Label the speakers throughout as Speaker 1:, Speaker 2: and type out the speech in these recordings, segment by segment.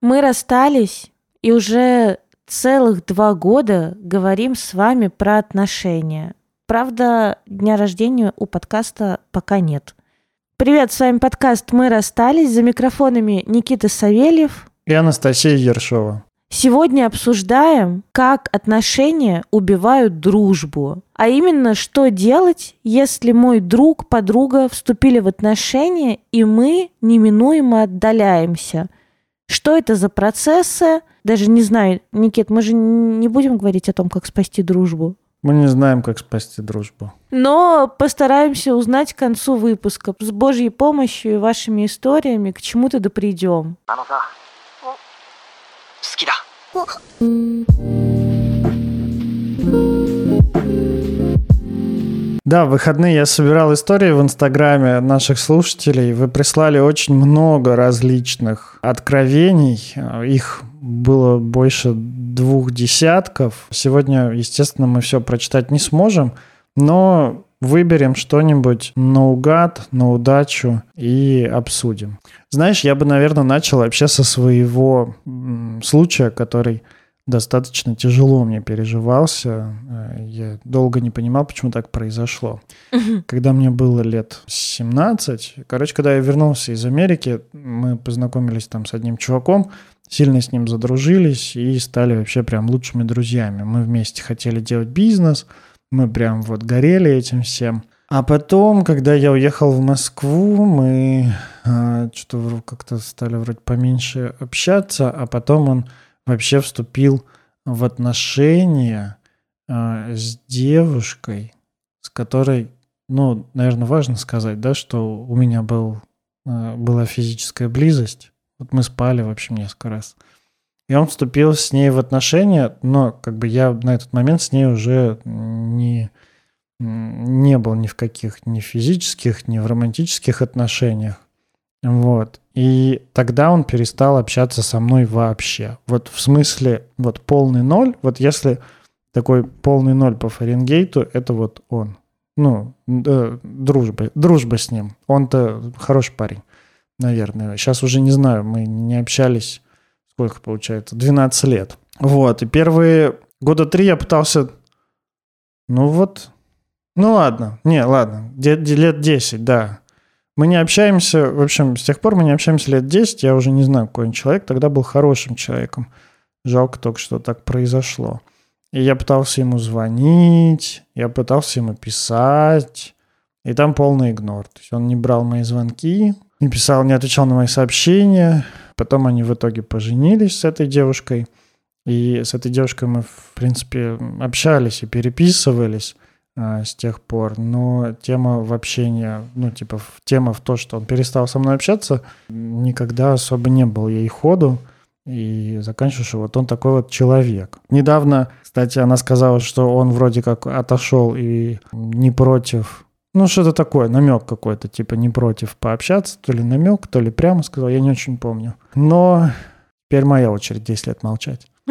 Speaker 1: Мы расстались и уже целых два года говорим с вами про отношения. Правда, дня рождения у подкаста пока нет. Привет, с вами подкаст «Мы расстались». За микрофонами Никита Савельев
Speaker 2: и Анастасия Ершова.
Speaker 1: Сегодня обсуждаем, как отношения убивают дружбу. А именно, что делать, если мой друг, подруга вступили в отношения, и мы неминуемо отдаляемся. Что это за процессы? Даже не знаю, Никит, мы же не будем говорить о том, как спасти дружбу.
Speaker 2: Мы не знаем, как спасти дружбу.
Speaker 1: Но постараемся узнать к концу выпуска. С Божьей помощью и вашими историями к чему-то да придем. 好きだ
Speaker 2: Да, в выходные я собирал истории в Инстаграме наших слушателей. Вы прислали очень много различных откровений. Их было больше двух десятков. Сегодня, естественно, мы все прочитать не сможем, но выберем что-нибудь наугад, на удачу и обсудим. Знаешь, я бы, наверное, начал вообще со своего случая, который достаточно тяжело мне переживался. Э, я долго не понимал, почему так произошло. Когда мне было лет 17, короче, когда я вернулся из Америки, мы познакомились там с одним чуваком, сильно с ним задружились и стали вообще прям лучшими друзьями. Мы вместе хотели делать бизнес – мы прям вот горели этим всем. А потом, когда я уехал в Москву, мы э, что-то как-то стали вроде поменьше общаться, а потом он вообще вступил в отношения э, с девушкой, с которой, ну, наверное, важно сказать, да, что у меня был, э, была физическая близость. Вот мы спали, в общем, несколько раз. И он вступил с ней в отношения, но как бы я на этот момент с ней уже не, не был ни в каких ни физических, ни в романтических отношениях. Вот. И тогда он перестал общаться со мной вообще. Вот в смысле, вот полный ноль, вот если такой полный ноль по Фаренгейту, это вот он. Ну, э, дружба, дружба с ним. Он-то хороший парень, наверное. Сейчас уже не знаю, мы не общались сколько получается, 12 лет. Вот, и первые года три я пытался, ну вот, ну ладно, не, ладно, лет 10, да. Мы не общаемся, в общем, с тех пор мы не общаемся лет 10, я уже не знаю, какой он человек, тогда был хорошим человеком. Жалко только, что так произошло. И я пытался ему звонить, я пытался ему писать, и там полный игнор. То есть он не брал мои звонки, не писал, не отвечал на мои сообщения. Потом они в итоге поженились с этой девушкой. И с этой девушкой мы, в принципе, общались и переписывались с тех пор. Но тема в общении, ну, типа, тема в то, что он перестал со мной общаться, никогда особо не был ей ходу. И заканчиваю, что вот он такой вот человек. Недавно, кстати, она сказала, что он вроде как отошел и не против ну, что-то такое, намек какой-то, типа не против пообщаться, то ли намек, то ли прямо сказал, я не очень помню. Но теперь моя очередь 10 лет молчать.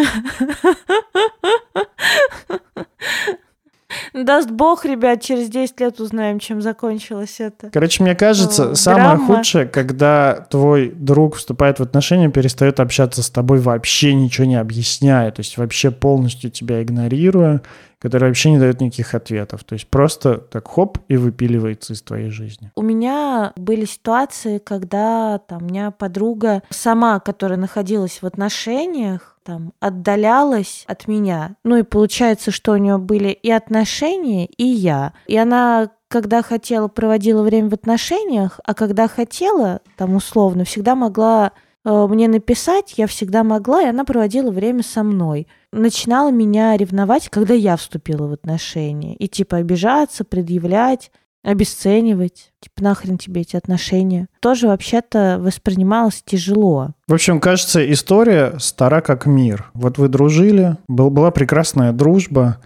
Speaker 1: Даст бог, ребят, через 10 лет узнаем, чем закончилось это.
Speaker 2: Короче, мне кажется, О, самое драма. худшее, когда твой друг вступает в отношения, перестает общаться с тобой, вообще ничего не объясняя, то есть вообще полностью тебя игнорируя, который вообще не дает никаких ответов. То есть просто так хоп и выпиливается из твоей жизни.
Speaker 1: У меня были ситуации, когда там, у меня подруга сама, которая находилась в отношениях, там, отдалялась от меня. Ну и получается, что у нее были и отношения, и я. И она когда хотела, проводила время в отношениях, а когда хотела, там условно, всегда могла мне написать, я всегда могла, и она проводила время со мной. Начинала меня ревновать, когда я вступила в отношения. И типа обижаться, предъявлять обесценивать, типа нахрен тебе эти отношения, тоже вообще-то воспринималось тяжело.
Speaker 2: В общем, кажется, история стара как мир. Вот вы дружили, был, была прекрасная дружба,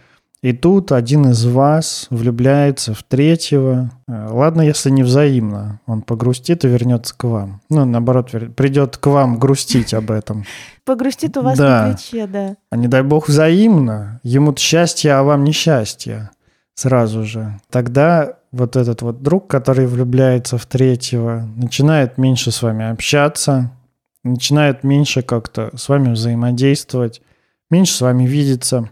Speaker 2: и тут один из вас влюбляется в третьего. Э, ладно, если не взаимно. Он погрустит и вернется к вам. Ну, наоборот, придет к вам грустить об этом.
Speaker 1: Погрустит у вас да. на плече, да.
Speaker 2: А не дай бог взаимно. Ему счастье, а вам несчастье сразу же. Тогда вот этот вот друг, который влюбляется в третьего, начинает меньше с вами общаться, начинает меньше как-то с вами взаимодействовать, меньше с вами видеться.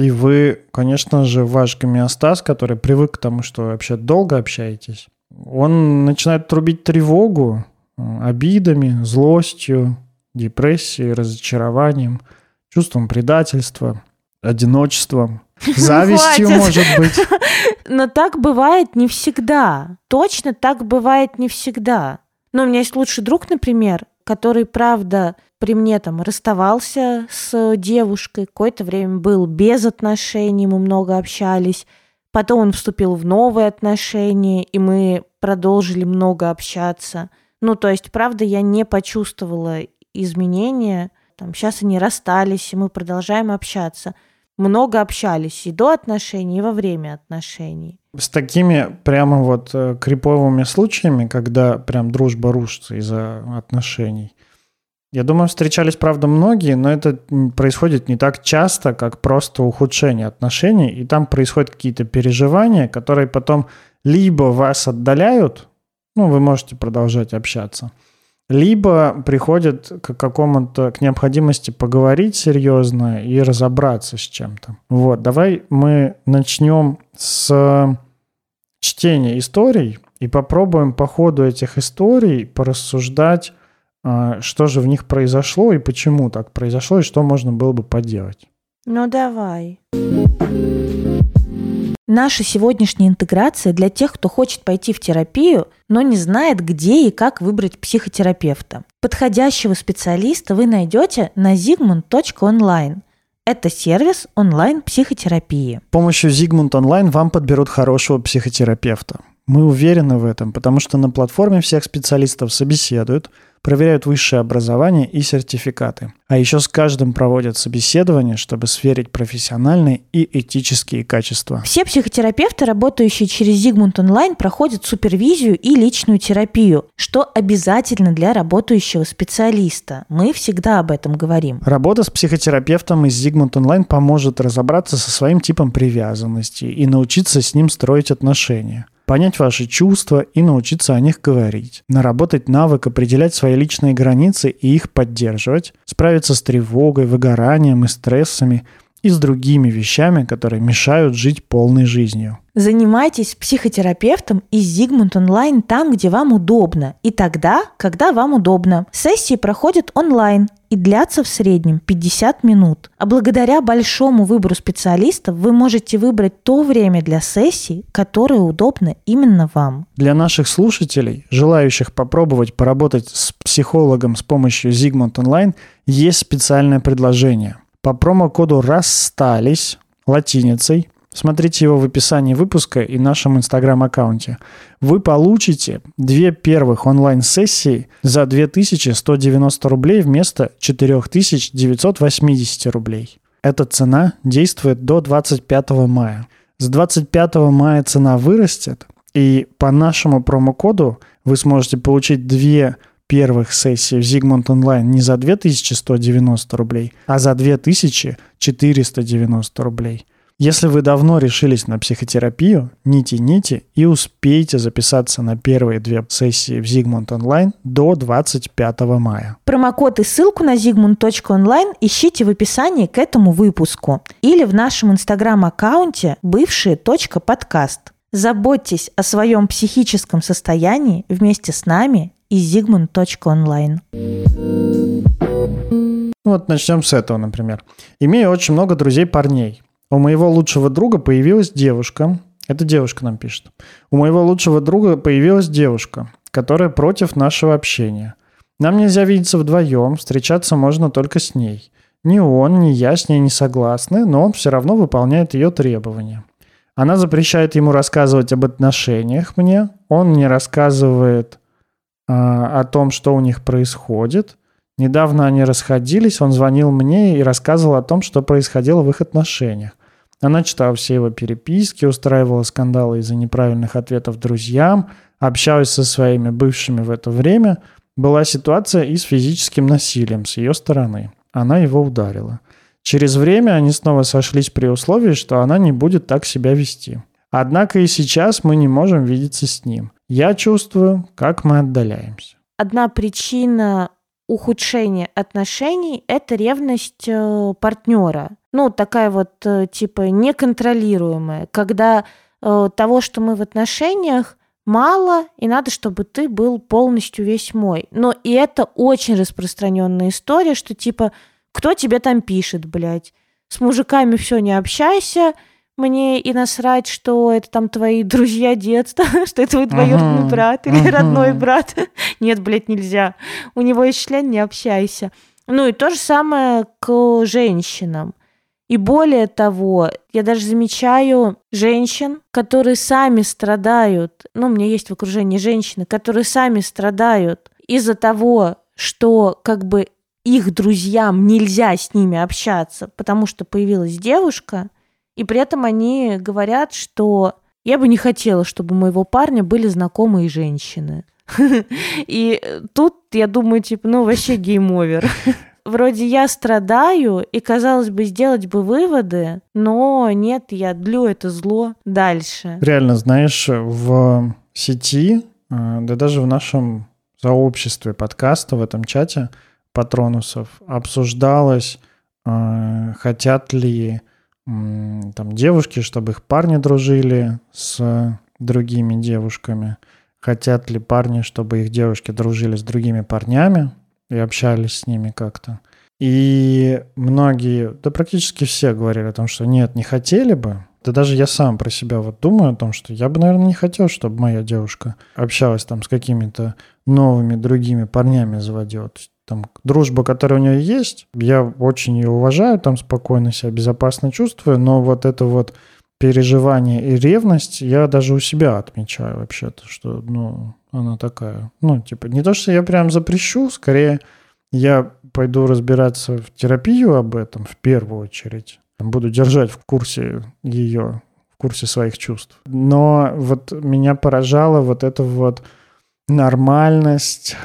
Speaker 2: И вы, конечно же, ваш гомеостаз, который привык к тому, что вы вообще долго общаетесь, он начинает трубить тревогу э, обидами, злостью, депрессией, разочарованием, чувством предательства, одиночеством, завистью, может быть.
Speaker 1: Но так бывает не всегда. Точно так бывает не всегда. Но у меня есть лучший друг, например, который, правда, при мне там расставался с девушкой, какое-то время был без отношений, мы много общались. Потом он вступил в новые отношения, и мы продолжили много общаться. Ну, то есть, правда, я не почувствовала изменения. Там, сейчас они расстались, и мы продолжаем общаться. Много общались и до отношений, и во время отношений.
Speaker 2: С такими прямо вот э, криповыми случаями, когда прям дружба рушится из-за отношений, я думаю, встречались, правда, многие, но это происходит не так часто, как просто ухудшение отношений, и там происходят какие-то переживания, которые потом либо вас отдаляют, ну, вы можете продолжать общаться, либо приходят к какому-то, к необходимости поговорить серьезно и разобраться с чем-то. Вот, давай мы начнем с чтения историй и попробуем по ходу этих историй порассуждать а, что же в них произошло и почему так произошло, и что можно было бы поделать.
Speaker 1: Ну давай. Наша сегодняшняя интеграция для тех, кто хочет пойти в терапию, но не знает, где и как выбрать психотерапевта. Подходящего специалиста вы найдете на zigmund.online. Это сервис онлайн-психотерапии.
Speaker 2: С помощью Zigmund Online вам подберут хорошего психотерапевта. Мы уверены в этом, потому что на платформе всех специалистов собеседуют – проверяют высшее образование и сертификаты. А еще с каждым проводят собеседование, чтобы сверить профессиональные и этические качества.
Speaker 1: Все психотерапевты, работающие через Zigmund Online, проходят супервизию и личную терапию, что обязательно для работающего специалиста. Мы всегда об этом говорим.
Speaker 2: Работа с психотерапевтом из Zigmund Online поможет разобраться со своим типом привязанности и научиться с ним строить отношения понять ваши чувства и научиться о них говорить, наработать навык определять свои личные границы и их поддерживать, справиться с тревогой, выгоранием и стрессами и с другими вещами, которые мешают жить полной жизнью.
Speaker 1: Занимайтесь психотерапевтом из Zigmund Online там, где вам удобно, и тогда, когда вам удобно. Сессии проходят онлайн и длятся в среднем 50 минут. А благодаря большому выбору специалистов вы можете выбрать то время для сессий, которое удобно именно вам.
Speaker 2: Для наших слушателей, желающих попробовать поработать с психологом с помощью Zigmund Online, есть специальное предложение. По промокоду «Расстались» латиницей – Смотрите его в описании выпуска и нашем инстаграм-аккаунте. Вы получите две первых онлайн-сессии за 2190 рублей вместо 4980 рублей. Эта цена действует до 25 мая. С 25 мая цена вырастет, и по нашему промокоду вы сможете получить две первых сессий в Zigmund Online не за 2190 рублей, а за 2490 рублей. Если вы давно решились на психотерапию, не тяните и успейте записаться на первые две сессии в Zigmund Online до 25 мая.
Speaker 1: Промокод и ссылку на zigmund.online ищите в описании к этому выпуску или в нашем инстаграм-аккаунте бывшие.подкаст. Заботьтесь о своем психическом состоянии вместе с нами и zigmund.online.
Speaker 2: Вот начнем с этого, например. Имею очень много друзей парней. У моего лучшего друга появилась девушка. Это девушка нам пишет. У моего лучшего друга появилась девушка, которая против нашего общения. Нам нельзя видеться вдвоем, встречаться можно только с ней. Ни он, ни я с ней не согласны, но он все равно выполняет ее требования. Она запрещает ему рассказывать об отношениях мне, он не рассказывает а, о том, что у них происходит. Недавно они расходились, он звонил мне и рассказывал о том, что происходило в их отношениях. Она читала все его переписки, устраивала скандалы из-за неправильных ответов друзьям, общалась со своими бывшими в это время. Была ситуация и с физическим насилием с ее стороны. Она его ударила. Через время они снова сошлись при условии, что она не будет так себя вести. Однако и сейчас мы не можем видеться с ним. Я чувствую, как мы отдаляемся.
Speaker 1: Одна причина ухудшение отношений – это ревность э, партнера. Ну, такая вот, э, типа, неконтролируемая, когда э, того, что мы в отношениях, мало, и надо, чтобы ты был полностью весь мой. Но и это очень распространенная история, что типа, кто тебе там пишет, блядь? С мужиками все не общайся, мне и насрать, что это там твои друзья детства, что это твой двоюродный брат или родной брат. Нет, блядь, нельзя. У него есть член, не общайся. Ну и то же самое к женщинам. И более того, я даже замечаю женщин, которые сами страдают. Ну, у меня есть в окружении женщины, которые сами страдают из-за того, что как бы их друзьям нельзя с ними общаться, потому что появилась девушка, и при этом они говорят, что я бы не хотела, чтобы у моего парня были знакомые женщины. И тут я думаю, типа, ну вообще game over. Вроде я страдаю, и, казалось бы, сделать бы выводы, но нет, я длю это зло дальше.
Speaker 2: Реально, знаешь, в сети, э, да даже в нашем сообществе подкаста, в этом чате патронусов обсуждалось, э, хотят ли там девушки, чтобы их парни дружили с другими девушками. Хотят ли парни, чтобы их девушки дружили с другими парнями и общались с ними как-то. И многие, да практически все говорили о том, что нет, не хотели бы. Да даже я сам про себя вот думаю о том, что я бы, наверное, не хотел, чтобы моя девушка общалась там с какими-то новыми другими парнями заводила. То есть там, дружба, которая у нее есть, я очень ее уважаю, там спокойно себя безопасно чувствую, но вот это вот переживание и ревность я даже у себя отмечаю вообще-то, что, ну, она такая. Ну, типа, не то, что я прям запрещу, скорее я пойду разбираться в терапию об этом в первую очередь. Буду держать в курсе ее, в курсе своих чувств. Но вот меня поражало вот это вот нормальность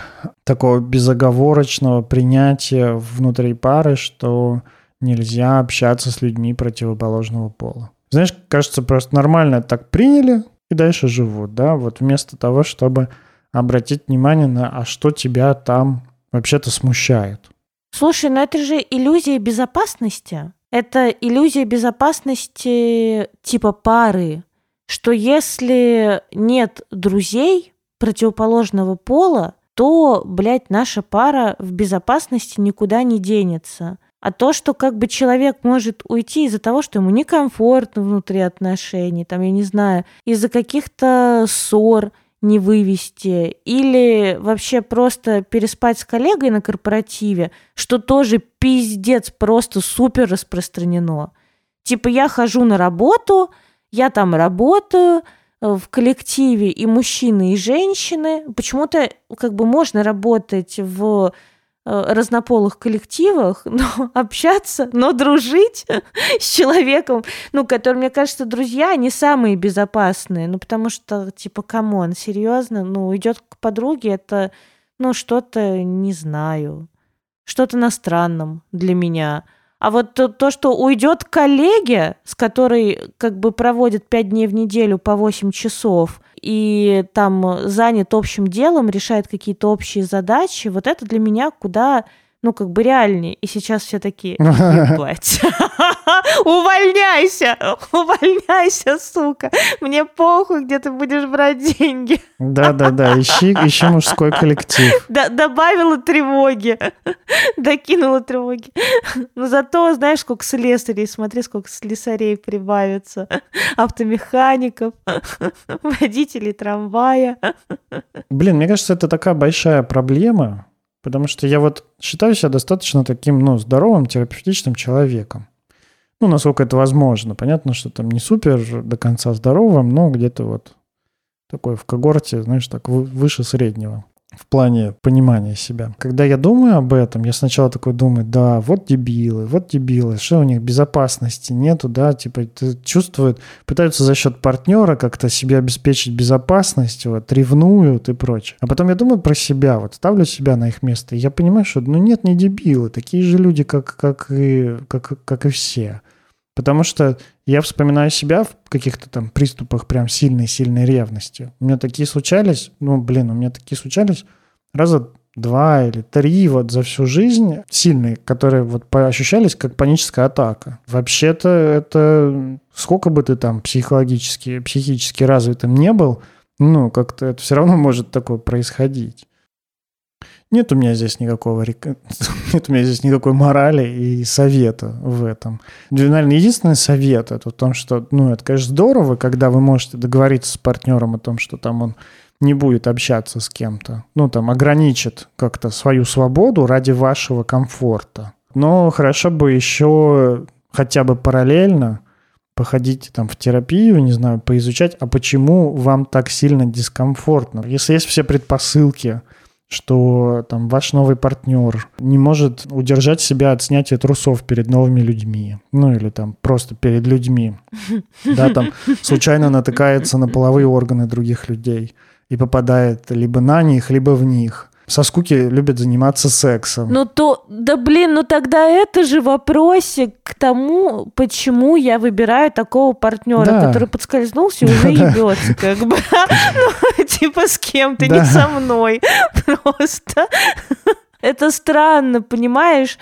Speaker 2: такого безоговорочного принятия внутри пары, что нельзя общаться с людьми противоположного пола. Знаешь, кажется, просто нормально так приняли и дальше живут, да, вот вместо того, чтобы обратить внимание на, а что тебя там вообще-то смущает.
Speaker 1: Слушай, ну это же иллюзия безопасности. Это иллюзия безопасности типа пары, что если нет друзей, противоположного пола, то, блядь, наша пара в безопасности никуда не денется. А то, что как бы человек может уйти из-за того, что ему некомфортно внутри отношений, там, я не знаю, из-за каких-то ссор не вывести, или вообще просто переспать с коллегой на корпоративе, что тоже пиздец просто супер распространено. Типа я хожу на работу, я там работаю, Э, в коллективе и мужчины, и женщины. Почему-то как бы можно работать в разнополых коллективах, но общаться, но дружить с человеком, ну, который, мне кажется, друзья, они самые безопасные, ну, потому что, типа, come on, серьезно, ну, идет к подруге, это, ну, что-то, не знаю, что-то на странном для меня – а вот то, то, что уйдет коллеге, с которой как бы проводит 5 дней в неделю по 8 часов, и там занят общим делом, решает какие-то общие задачи, вот это для меня куда ну, как бы реальнее. И сейчас все такие, ебать, увольняйся, увольняйся, сука, мне похуй, где ты будешь брать деньги.
Speaker 2: Да-да-да, ищи, ищи мужской коллектив.
Speaker 1: Да, добавила тревоги, докинула тревоги. Но зато, знаешь, сколько слесарей, смотри, сколько слесарей прибавится, автомехаников, водителей трамвая.
Speaker 2: Блин, мне кажется, это такая большая проблема, Потому что я вот считаю себя достаточно таким, ну, здоровым, терапевтичным человеком. Ну, насколько это возможно. Понятно, что там не супер до конца здоровым, но где-то вот такой в когорте, знаешь, так выше среднего в плане понимания себя. Когда я думаю об этом, я сначала такой думаю, да, вот дебилы, вот дебилы, что у них безопасности нету, да, типа чувствуют, пытаются за счет партнера как-то себе обеспечить безопасность, вот, ревнуют и прочее. А потом я думаю про себя, вот, ставлю себя на их место, и я понимаю, что, ну, нет, не дебилы, такие же люди, как, как, и, как, как и все. Потому что я вспоминаю себя в каких-то там приступах прям сильной-сильной ревности. У меня такие случались, ну, блин, у меня такие случались раза два или три вот за всю жизнь сильные, которые вот ощущались как паническая атака. Вообще-то это сколько бы ты там психологически, психически развитым не был, ну, как-то это все равно может такое происходить. Нет у меня здесь никакого нет у меня здесь никакой морали и совета в этом. Наверное, единственный совет это в том, что, ну, это, конечно, здорово, когда вы можете договориться с партнером о том, что там он не будет общаться с кем-то, ну, там, ограничит как-то свою свободу ради вашего комфорта. Но хорошо бы еще хотя бы параллельно походить там в терапию, не знаю, поизучать, а почему вам так сильно дискомфортно. Если есть все предпосылки, что там ваш новый партнер не может удержать себя от снятия трусов перед новыми людьми, ну или там просто перед людьми, да, там случайно натыкается на половые органы других людей и попадает либо на них, либо в них со скуки любят заниматься сексом.
Speaker 1: Ну то, да блин, ну тогда это же вопросик к тому, почему я выбираю такого партнера, да. который подскользнулся и уже ебется, как бы. Ну, типа с кем-то, не со мной. Просто. Это странно, понимаешь?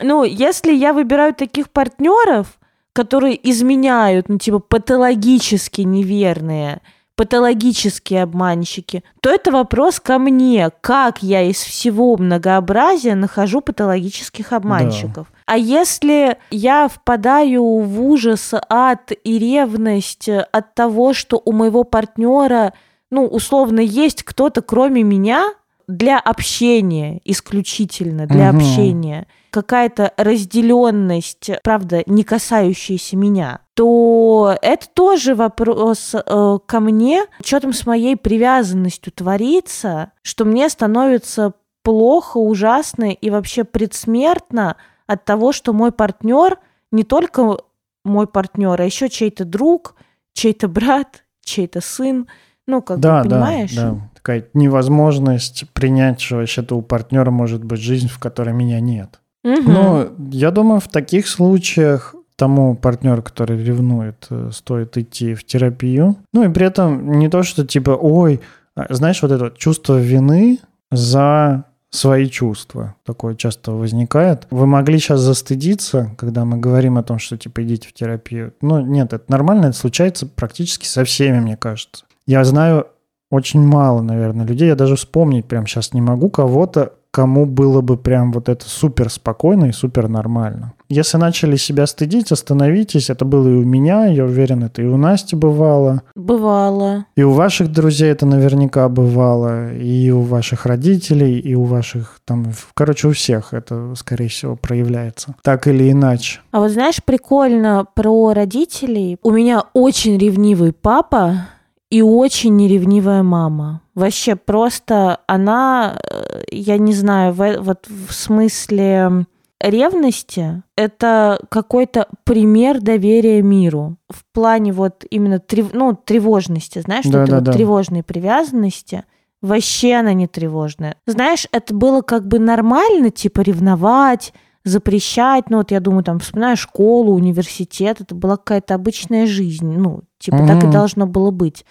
Speaker 1: Ну, если я выбираю таких партнеров, которые изменяют, ну, типа, патологически неверные, патологические обманщики, то это вопрос ко мне, как я из всего многообразия нахожу патологических обманщиков. Да. А если я впадаю в ужас, ад и ревность от того, что у моего партнера, ну, условно, есть кто-то кроме меня для общения, исключительно для угу. общения, какая-то разделенность, правда, не касающаяся меня, то это тоже вопрос э, ко мне, что там с моей привязанностью творится, что мне становится плохо, ужасно и вообще предсмертно от того, что мой партнер не только мой партнер, а еще чей-то друг, чей-то брат, чей-то сын. Ну, как да, бы, понимаешь?
Speaker 2: Да, да. Такая невозможность принять, что вообще-то у партнера может быть жизнь, в которой меня нет. Ну, я думаю, в таких случаях тому партнеру, который ревнует, э, стоит идти в терапию. Ну и при этом не то, что типа, ой, а, знаешь, вот это чувство вины за свои чувства. Такое часто возникает. Вы могли сейчас застыдиться, когда мы говорим о том, что типа идите в терапию. Ну нет, это нормально, это случается практически со всеми, мне кажется. Я знаю очень мало, наверное, людей. Я даже вспомнить прямо сейчас не могу кого-то, кому было бы прям вот это супер спокойно и супер нормально. Если начали себя стыдить, остановитесь. Это было и у меня, я уверен, это и у Насти бывало.
Speaker 1: Бывало.
Speaker 2: И у ваших друзей это наверняка бывало, и у ваших родителей, и у ваших там, короче, у всех это, скорее всего, проявляется. Так или иначе.
Speaker 1: А вот знаешь, прикольно про родителей. У меня очень ревнивый папа, и очень неревнивая мама. Вообще просто она, э, я не знаю, в, вот в смысле ревности это какой-то пример доверия миру в плане вот именно трев, ну, тревожности, знаешь, да, что-то да, вот да. тревожной привязанности. Вообще она не тревожная. Знаешь, это было как бы нормально, типа ревновать, запрещать. Ну вот я думаю, там, вспоминаю школу, университет, это была какая-то обычная жизнь. Ну, типа угу. так и должно было быть.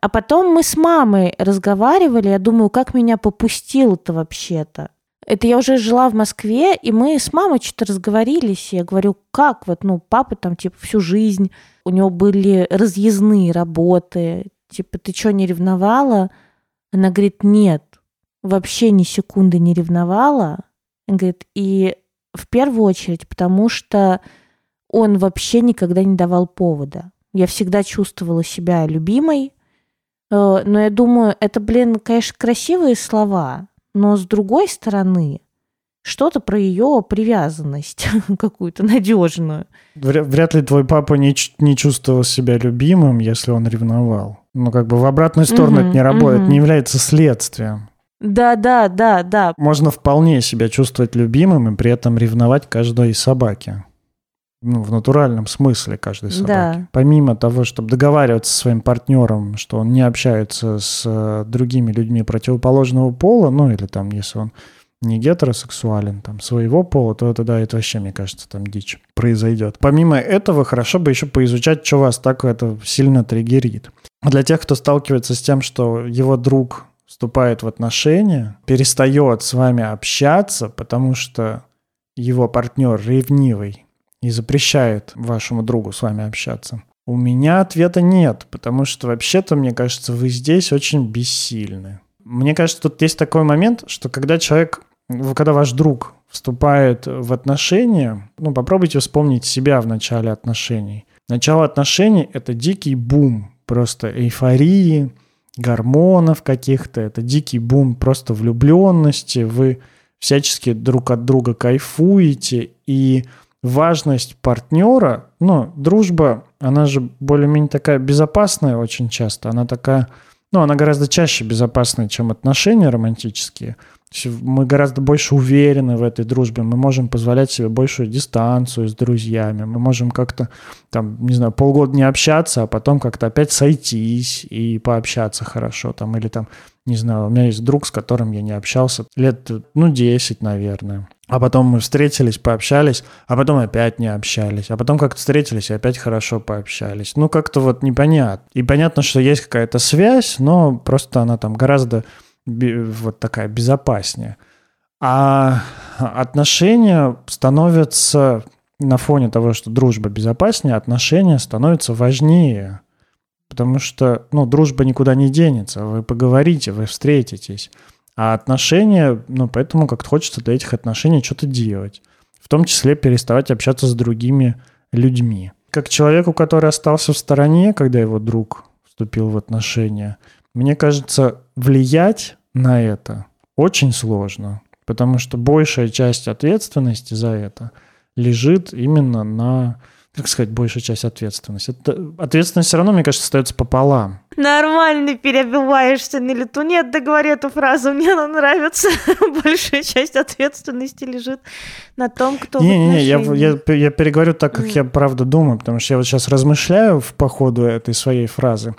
Speaker 1: А потом мы с мамой разговаривали, я думаю, как меня попустило-то вообще-то. Это я уже жила в Москве, и мы с мамой что-то разговорились. Я говорю, как вот, ну, папа там, типа, всю жизнь, у него были разъездные работы. Типа, ты что, не ревновала? Она говорит, нет, вообще ни секунды не ревновала. Она говорит, и в первую очередь, потому что он вообще никогда не давал повода. Я всегда чувствовала себя любимой, э, но я думаю, это, блин, конечно, красивые слова, но с другой стороны, что-то про ее привязанность какую-то надежную.
Speaker 2: Вряд ли твой папа не, не чувствовал себя любимым, если он ревновал. Ну, как бы в обратную сторону угу, это не работает, угу. не является следствием.
Speaker 1: Да, да, да, да.
Speaker 2: Можно вполне себя чувствовать любимым и при этом ревновать каждой собаке ну, в натуральном смысле каждой собаки. Да. Помимо того, чтобы договариваться со своим партнером, что он не общается с э, другими людьми противоположного пола, ну или там, если он не гетеросексуален, там, своего пола, то тогда это вообще, мне кажется, там дичь произойдет. Помимо этого, хорошо бы еще поизучать, что вас так это сильно триггерит. Для тех, кто сталкивается с тем, что его друг вступает в отношения, перестает с вами общаться, потому что его партнер ревнивый и запрещает вашему другу с вами общаться. У меня ответа нет, потому что вообще-то, мне кажется, вы здесь очень бессильны. Мне кажется, тут есть такой момент, что когда человек, когда ваш друг вступает в отношения, ну, попробуйте вспомнить себя в начале отношений. Начало отношений – это дикий бум, просто эйфории, гормонов каких-то, это дикий бум просто влюбленности, вы всячески друг от друга кайфуете, и важность партнера, ну, дружба, она же более-менее такая безопасная очень часто, она такая, ну, она гораздо чаще безопасная, чем отношения романтические – мы гораздо больше уверены в этой дружбе, мы можем позволять себе большую дистанцию с друзьями, мы можем как-то, там, не знаю, полгода не общаться, а потом как-то опять сойтись и пообщаться хорошо, там, или там, не знаю, у меня есть друг, с которым я не общался лет, ну, 10, наверное. А потом мы встретились, пообщались, а потом опять не общались, а потом как-то встретились и опять хорошо пообщались. Ну, как-то вот непонятно. И понятно, что есть какая-то связь, но просто она там гораздо вот такая безопаснее. А отношения становятся на фоне того, что дружба безопаснее, отношения становятся важнее. Потому что, ну, дружба никуда не денется. Вы поговорите, вы встретитесь. А отношения, ну, поэтому как-то хочется для этих отношений что-то делать. В том числе переставать общаться с другими людьми. Как человеку, который остался в стороне, когда его друг вступил в отношения – мне кажется, влиять на это очень сложно, потому что большая часть ответственности за это лежит именно на как сказать, большая часть ответственности. Это, ответственность все равно, мне кажется, остается пополам.
Speaker 1: Нормально перебиваешься на лету. Нет, договори эту фразу, мне она нравится. Большая часть ответственности лежит на том, кто
Speaker 2: Не-не-не, я, я, я переговорю так, как mm. я правда думаю, потому что я вот сейчас размышляю в, по ходу этой своей фразы.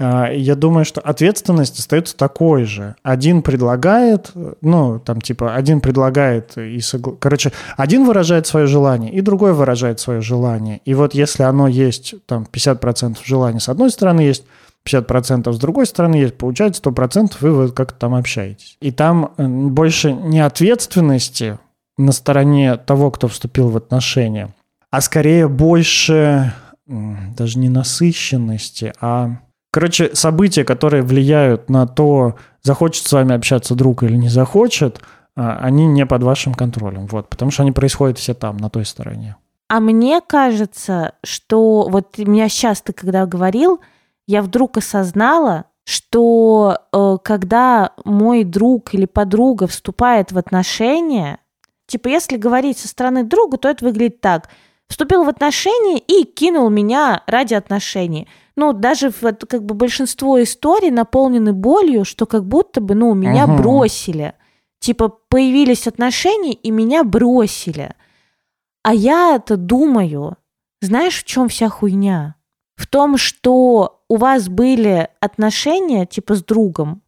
Speaker 2: А, я думаю, что ответственность остается такой же. Один предлагает, ну, там, типа, один предлагает и... Согла... Короче, один выражает свое желание, и другой выражает свое желание. И вот если оно есть, там, 50% желания с одной стороны есть, 50% с другой стороны есть, получается 100% вы вот как-то там общаетесь. И там больше не ответственности на стороне того, кто вступил в отношения, а скорее больше даже не насыщенности, а Короче, события, которые влияют на то, захочет с вами общаться друг или не захочет, а, они не под вашим контролем, вот, потому что они происходят все там, на той стороне.
Speaker 1: А мне кажется, что вот меня сейчас ты когда говорил, я вдруг осознала, что э, когда мой друг или подруга вступает в отношения, типа если говорить со стороны друга, то это выглядит так. Вступил в отношения и кинул меня ради отношений ну, даже вот, как бы большинство историй наполнены болью, что как будто бы, ну, меня угу. бросили. Типа появились отношения, и меня бросили. А я это думаю, знаешь, в чем вся хуйня? В том, что у вас были отношения, типа, с другом,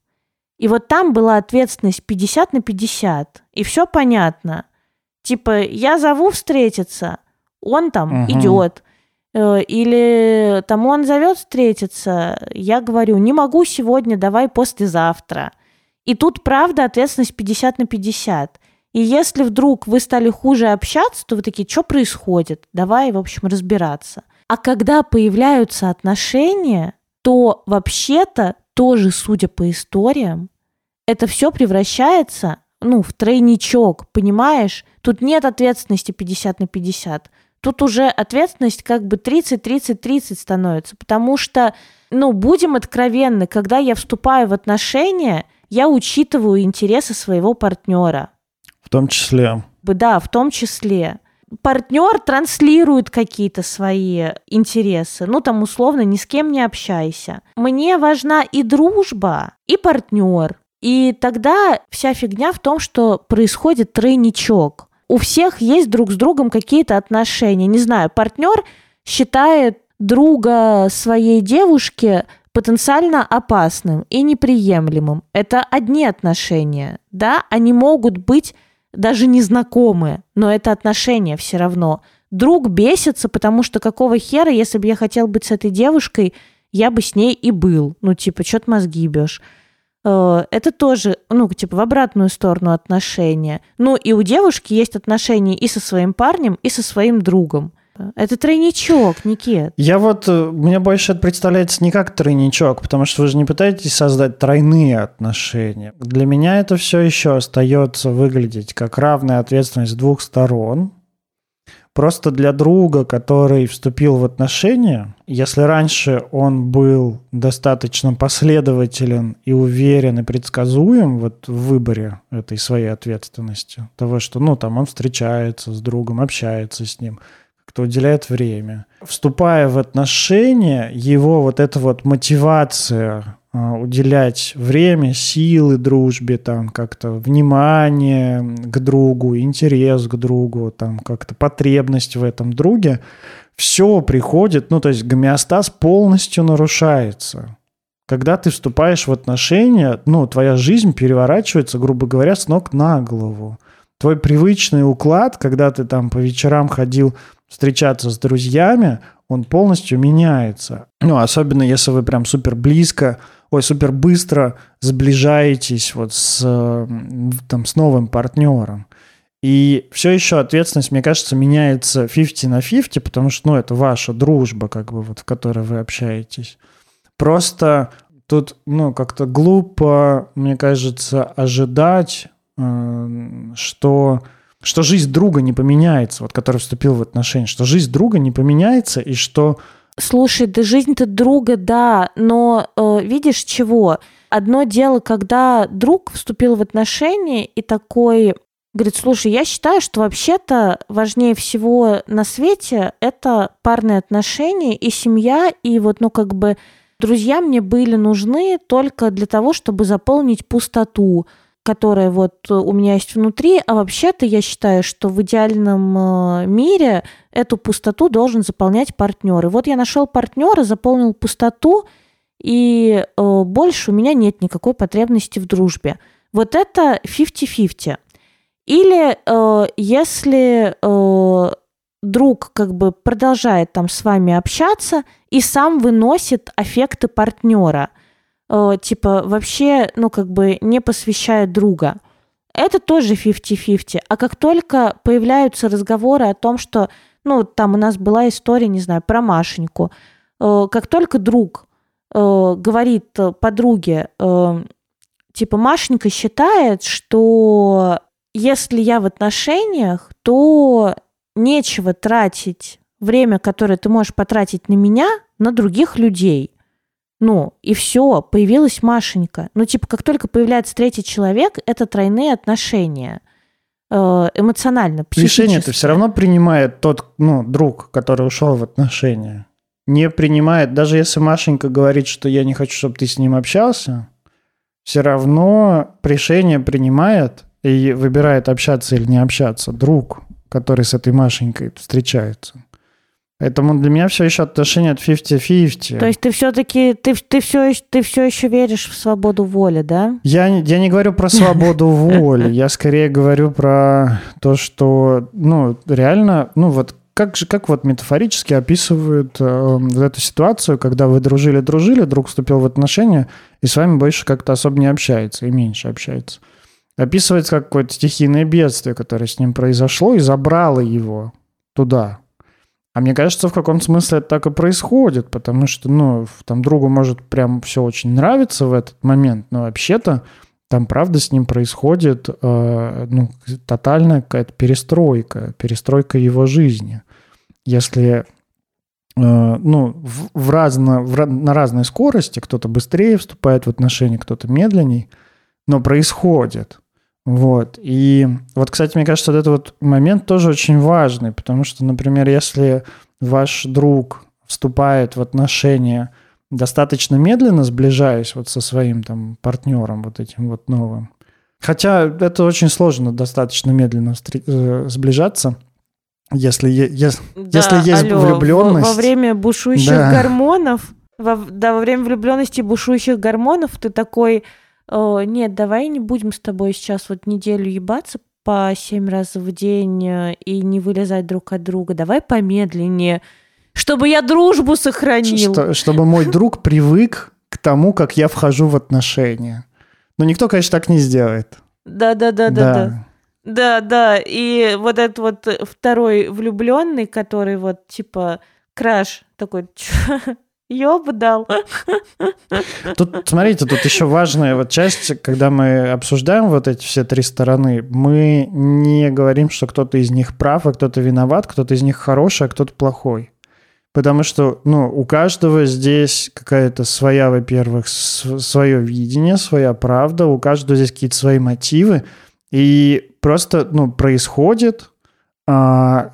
Speaker 1: и вот там была ответственность 50 на 50, и все понятно. Типа, я зову встретиться, он там угу. идет. Э, или там он зовет встретиться, я говорю, не могу сегодня, давай послезавтра. И тут, правда, ответственность 50 на 50. И если вдруг вы стали хуже общаться, то вы такие, что происходит? Давай, в общем, разбираться. А когда появляются отношения, то вообще-то тоже, судя по историям, это все превращается, ну, в тройничок, понимаешь? Тут нет ответственности 50 на 50 тут уже ответственность как бы 30-30-30 становится, потому что, ну, будем откровенны, когда я вступаю в отношения, я учитываю интересы своего партнера.
Speaker 2: В том числе.
Speaker 1: Да, в том числе. Партнер транслирует какие-то свои интересы. Ну, там, условно, ни с кем не общайся. Мне важна и дружба, и партнер. И тогда вся фигня в том, что происходит тройничок у всех есть друг с другом какие-то отношения. Не знаю, партнер считает друга своей девушки потенциально опасным и неприемлемым. Это одни отношения, да, они могут быть даже незнакомые, но это отношения все равно. Друг бесится, потому что какого хера, если бы я хотел быть с этой девушкой, я бы с ней и был. Ну, типа, что ты мозги ебешь? Э, это тоже, ну, типа, в обратную сторону отношения. Ну, и у девушки есть отношения и со своим парнем, и со своим другом. Это тройничок, Никит.
Speaker 2: Я вот, э, мне больше это представляется не как тройничок, потому что вы же не пытаетесь создать тройные отношения. Для меня это все еще остается выглядеть как равная ответственность двух сторон, Просто для друга, который вступил в отношения, если раньше он был достаточно последователен и уверен и предсказуем вот в выборе этой своей ответственности, того, что, ну, там он встречается с другом, общается с ним, как-то уделяет время. Вступая в отношения, его вот эта вот мотивация уделять время, силы дружбе, там как-то внимание к другу, интерес к другу, там как-то потребность в этом друге, все приходит, ну то есть гомеостаз полностью нарушается. Когда ты вступаешь в отношения, ну твоя жизнь переворачивается, грубо говоря, с ног на голову. Твой привычный уклад, когда ты там по вечерам ходил встречаться с друзьями, он полностью меняется. Ну, особенно если вы прям супер близко ой, супер быстро сближаетесь вот с, там, с новым партнером. И все еще ответственность, мне кажется, меняется 50 на 50, потому что, ну, это ваша дружба, как бы, вот, в которой вы общаетесь. Просто тут, ну, как-то глупо, мне кажется, ожидать, э, что, что жизнь друга не поменяется, вот, который вступил в отношения, что жизнь друга не поменяется, и что
Speaker 1: Слушай, да жизнь-то друга, да, но э, видишь чего? Одно дело, когда друг вступил в отношения и такой говорит, слушай, я считаю, что вообще-то важнее всего на свете это парные отношения и семья, и вот, ну, как бы друзья мне были нужны только для того, чтобы заполнить пустоту которая вот у меня есть внутри, а вообще-то я считаю, что в идеальном э, мире эту пустоту должен заполнять партнер. И вот я нашел партнера, заполнил пустоту, и э, больше у меня нет никакой потребности в дружбе. Вот это 50-50. Или э, если э, друг как бы продолжает там с вами общаться и сам выносит аффекты партнера – э, типа вообще, ну, как бы не посвящает друга. Это тоже 50-50. А как только появляются разговоры о том, что, ну, там у нас была история, не знаю, про Машеньку, э, как только друг э, говорит подруге, типа, Машенька считает, что если я в отношениях, то нечего тратить время, которое ты можешь потратить на меня, на других людей. Ну, и все, появилась Машенька. Ну, типа, как только появляется третий человек, это тройные отношения э, эмоционально,
Speaker 2: Решение это все равно принимает тот, ну, друг, который ушел в отношения. Не принимает, даже если Машенька говорит, что я не хочу, чтобы ты с ним общался, все равно решение принимает и выбирает общаться или не общаться друг, который с этой Машенькой встречается. Поэтому для меня все еще отношение от 50-50.
Speaker 1: То есть ты все-таки, ты, ты, все, ты все еще веришь в свободу воли, да?
Speaker 2: Я, я не говорю про свободу воли, я скорее говорю про то, что, ну, реально, ну, вот как же, как вот метафорически описывают э, эту ситуацию, когда вы дружили-дружили, друг вступил в отношения, и с вами больше как-то особо не общается, и меньше общается. Описывается как какое-то стихийное бедствие, которое с ним произошло, и забрало его туда, а мне кажется, в каком смысле это так и происходит, потому что, ну, там другу может прям все очень нравиться в этот момент, но вообще-то там, правда, с ним происходит, э, ну, тотальная какая-то перестройка, перестройка его жизни. Если, э, ну, в, в разно, в, на разной скорости, кто-то быстрее вступает в отношения, кто-то медленней, но происходит. Вот. И вот, кстати, мне кажется, вот этот вот момент тоже очень важный, потому что, например, если ваш друг вступает в отношения достаточно медленно, сближаясь вот со своим там партнером вот этим вот новым, хотя это очень сложно достаточно медленно э, сближаться, если, если, да, если есть алло, влюбленность.
Speaker 1: Во, во время бушующих да. гормонов, во, да, во время влюбленности бушующих гормонов ты такой нет, давай не будем с тобой сейчас вот неделю ебаться по семь раз в день э, и не вылезать друг от друга. Давай помедленнее, чтобы я дружбу сохранил.
Speaker 2: Что, чтобы мой друг привык к тому, как я вхожу в отношения. Но никто, конечно, так не сделает.
Speaker 1: Да-да-да-да-да. Да, да, и вот этот вот второй влюбленный, который вот типа краш такой, ёб дал.
Speaker 2: Тут, смотрите, тут еще важная вот часть, когда мы обсуждаем вот эти все три стороны, мы не говорим, что кто-то из них прав, а кто-то виноват, кто-то из них хороший, а кто-то плохой. Потому что, ну, у каждого здесь какая-то своя, во-первых, свое видение, своя правда, у каждого здесь какие-то свои мотивы, и просто, ну, происходит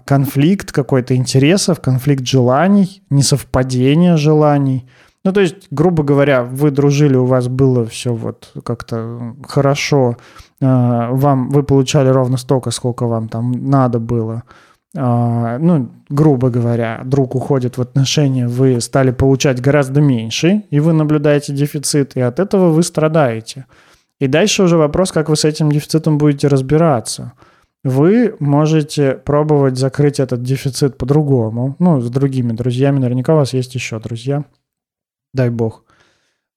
Speaker 2: конфликт какой-то интересов, конфликт желаний, несовпадение желаний. Ну, то есть, грубо говоря, вы дружили, у вас было все вот как-то хорошо, а, вам, вы получали ровно столько, сколько вам там надо было. А, ну, грубо говоря, друг уходит в отношения, вы стали получать гораздо меньше, и вы наблюдаете дефицит, и от этого вы страдаете. И дальше уже вопрос, как вы с этим дефицитом будете разбираться – вы можете пробовать закрыть этот дефицит по-другому, ну, с другими друзьями. Наверняка у вас есть еще друзья. Дай бог.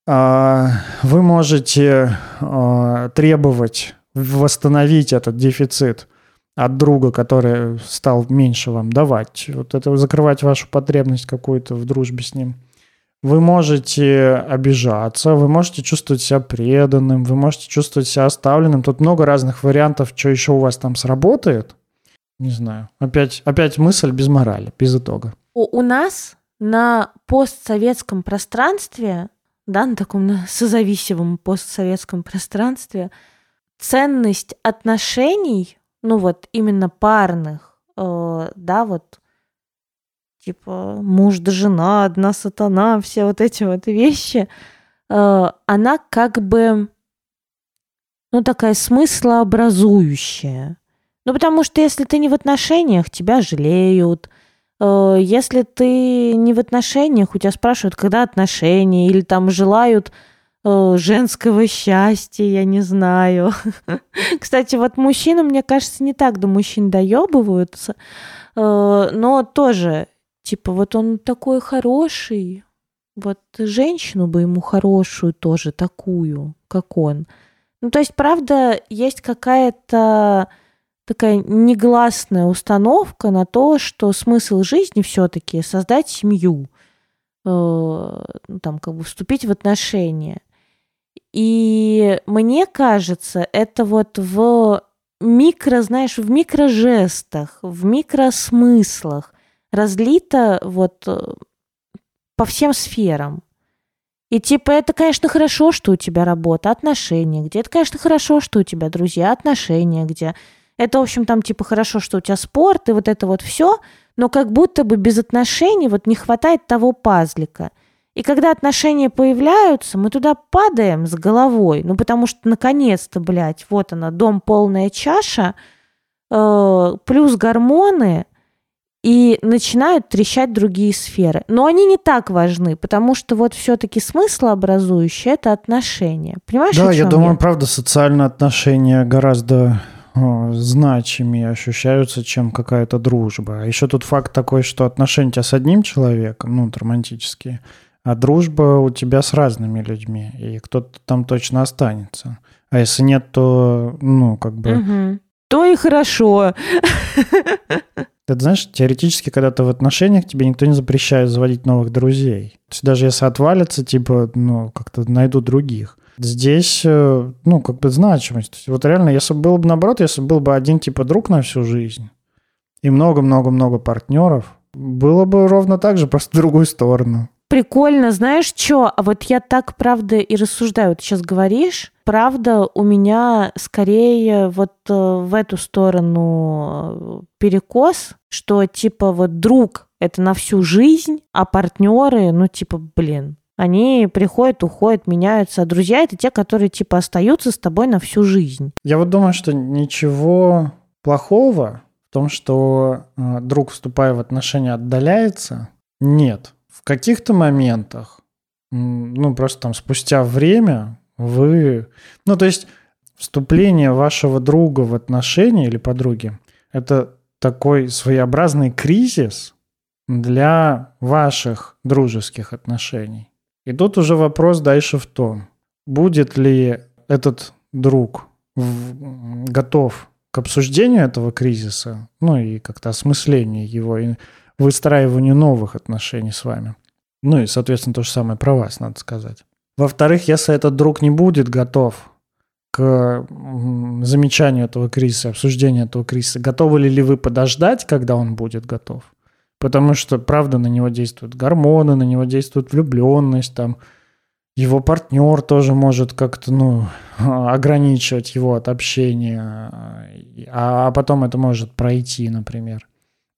Speaker 2: А, вы можете а, требовать восстановить этот дефицит от друга, который стал меньше вам давать. Вот это закрывать вашу потребность какую-то в дружбе с ним – вы можете обижаться, вы можете чувствовать себя преданным, вы можете чувствовать себя оставленным. Тут много разных вариантов, что еще у вас там сработает. Не знаю. Опять, опять мысль без морали, без итога.
Speaker 1: У, у нас на постсоветском пространстве, да, на таком на созависимом постсоветском пространстве, ценность отношений, ну вот именно парных, э, да, вот типа муж да жена, одна сатана, все вот эти вот вещи, э, она как бы, ну, такая смыслообразующая. Ну, потому что если ты не в отношениях, тебя жалеют. Э, если ты не в отношениях, у тебя спрашивают, когда отношения, или там желают э, женского счастья, я не знаю. Кстати, вот мужчины, мне кажется, не так до мужчин доебываются, но тоже Типа, вот он такой хороший, вот женщину бы ему хорошую тоже, такую, как он. Ну, то есть, правда, есть какая-то такая негласная установка на то, что смысл жизни все-таки создать семью, э, ну, там, как бы вступить в отношения. И мне кажется, это вот в микро, знаешь, в микрожестах, в микросмыслах, разлито вот э, по всем сферам. И типа это, конечно, хорошо, что у тебя работа, отношения где. Это, конечно, хорошо, что у тебя друзья, отношения где. Это, в общем, там типа хорошо, что у тебя спорт и вот это вот все, но как будто бы без отношений вот не хватает того пазлика. И когда отношения появляются, мы туда падаем с головой, ну потому что наконец-то, блядь, вот она, дом полная чаша, э, плюс гормоны, и начинают трещать другие сферы. Но они не так важны, потому что вот все-таки смыслообразующее это отношения. Понимаешь,
Speaker 2: Да, я думаю, я? правда, социальные отношения гораздо значимее ощущаются, чем какая-то дружба. А еще тут факт такой, что отношения у тебя с одним человеком, ну, романтические, а дружба у тебя с разными людьми, и кто-то там точно останется. А если нет, то, ну, как бы...
Speaker 1: Угу. То и хорошо.
Speaker 2: Ты знаешь, теоретически, когда ты в отношениях, тебе никто не запрещает заводить новых друзей. То есть даже если отвалится, типа, ну, как-то найду других. Здесь, э, ну, как бы значимость. Вот реально, если бы было бы наоборот, если бы был бы один, типа, друг на всю жизнь, и много-много-много партнеров, было бы ровно так же, просто в другую сторону.
Speaker 1: Прикольно, знаешь что? А вот я так, правда, и рассуждаю. Вот сейчас говоришь, правда, у меня скорее вот э, в эту сторону э, перекос, что типа вот друг это на всю жизнь, а партнеры, ну типа, блин, они приходят, уходят, меняются. А друзья это те, которые типа остаются с тобой на всю жизнь.
Speaker 2: Я вот думаю, что ничего плохого в том, что э, друг, вступая в отношения, отдаляется, нет в каких-то моментах, ну, просто там спустя время вы... Ну, то есть вступление вашего друга в отношения или подруги – это такой своеобразный кризис для ваших дружеских отношений. И тут уже вопрос дальше в том, будет ли этот друг готов к обсуждению этого кризиса, ну и как-то осмыслению его и выстраиванию новых отношений с вами. Ну и, соответственно, то же самое про вас, надо сказать. Во-вторых, если этот друг не будет готов к замечанию этого кризиса, обсуждению этого кризиса, готовы ли вы подождать, когда он будет готов? Потому что, правда, на него действуют гормоны, на него действует влюбленность, там, его партнер тоже может как-то, ну, ограничивать его от общения, а, а потом это может пройти, например.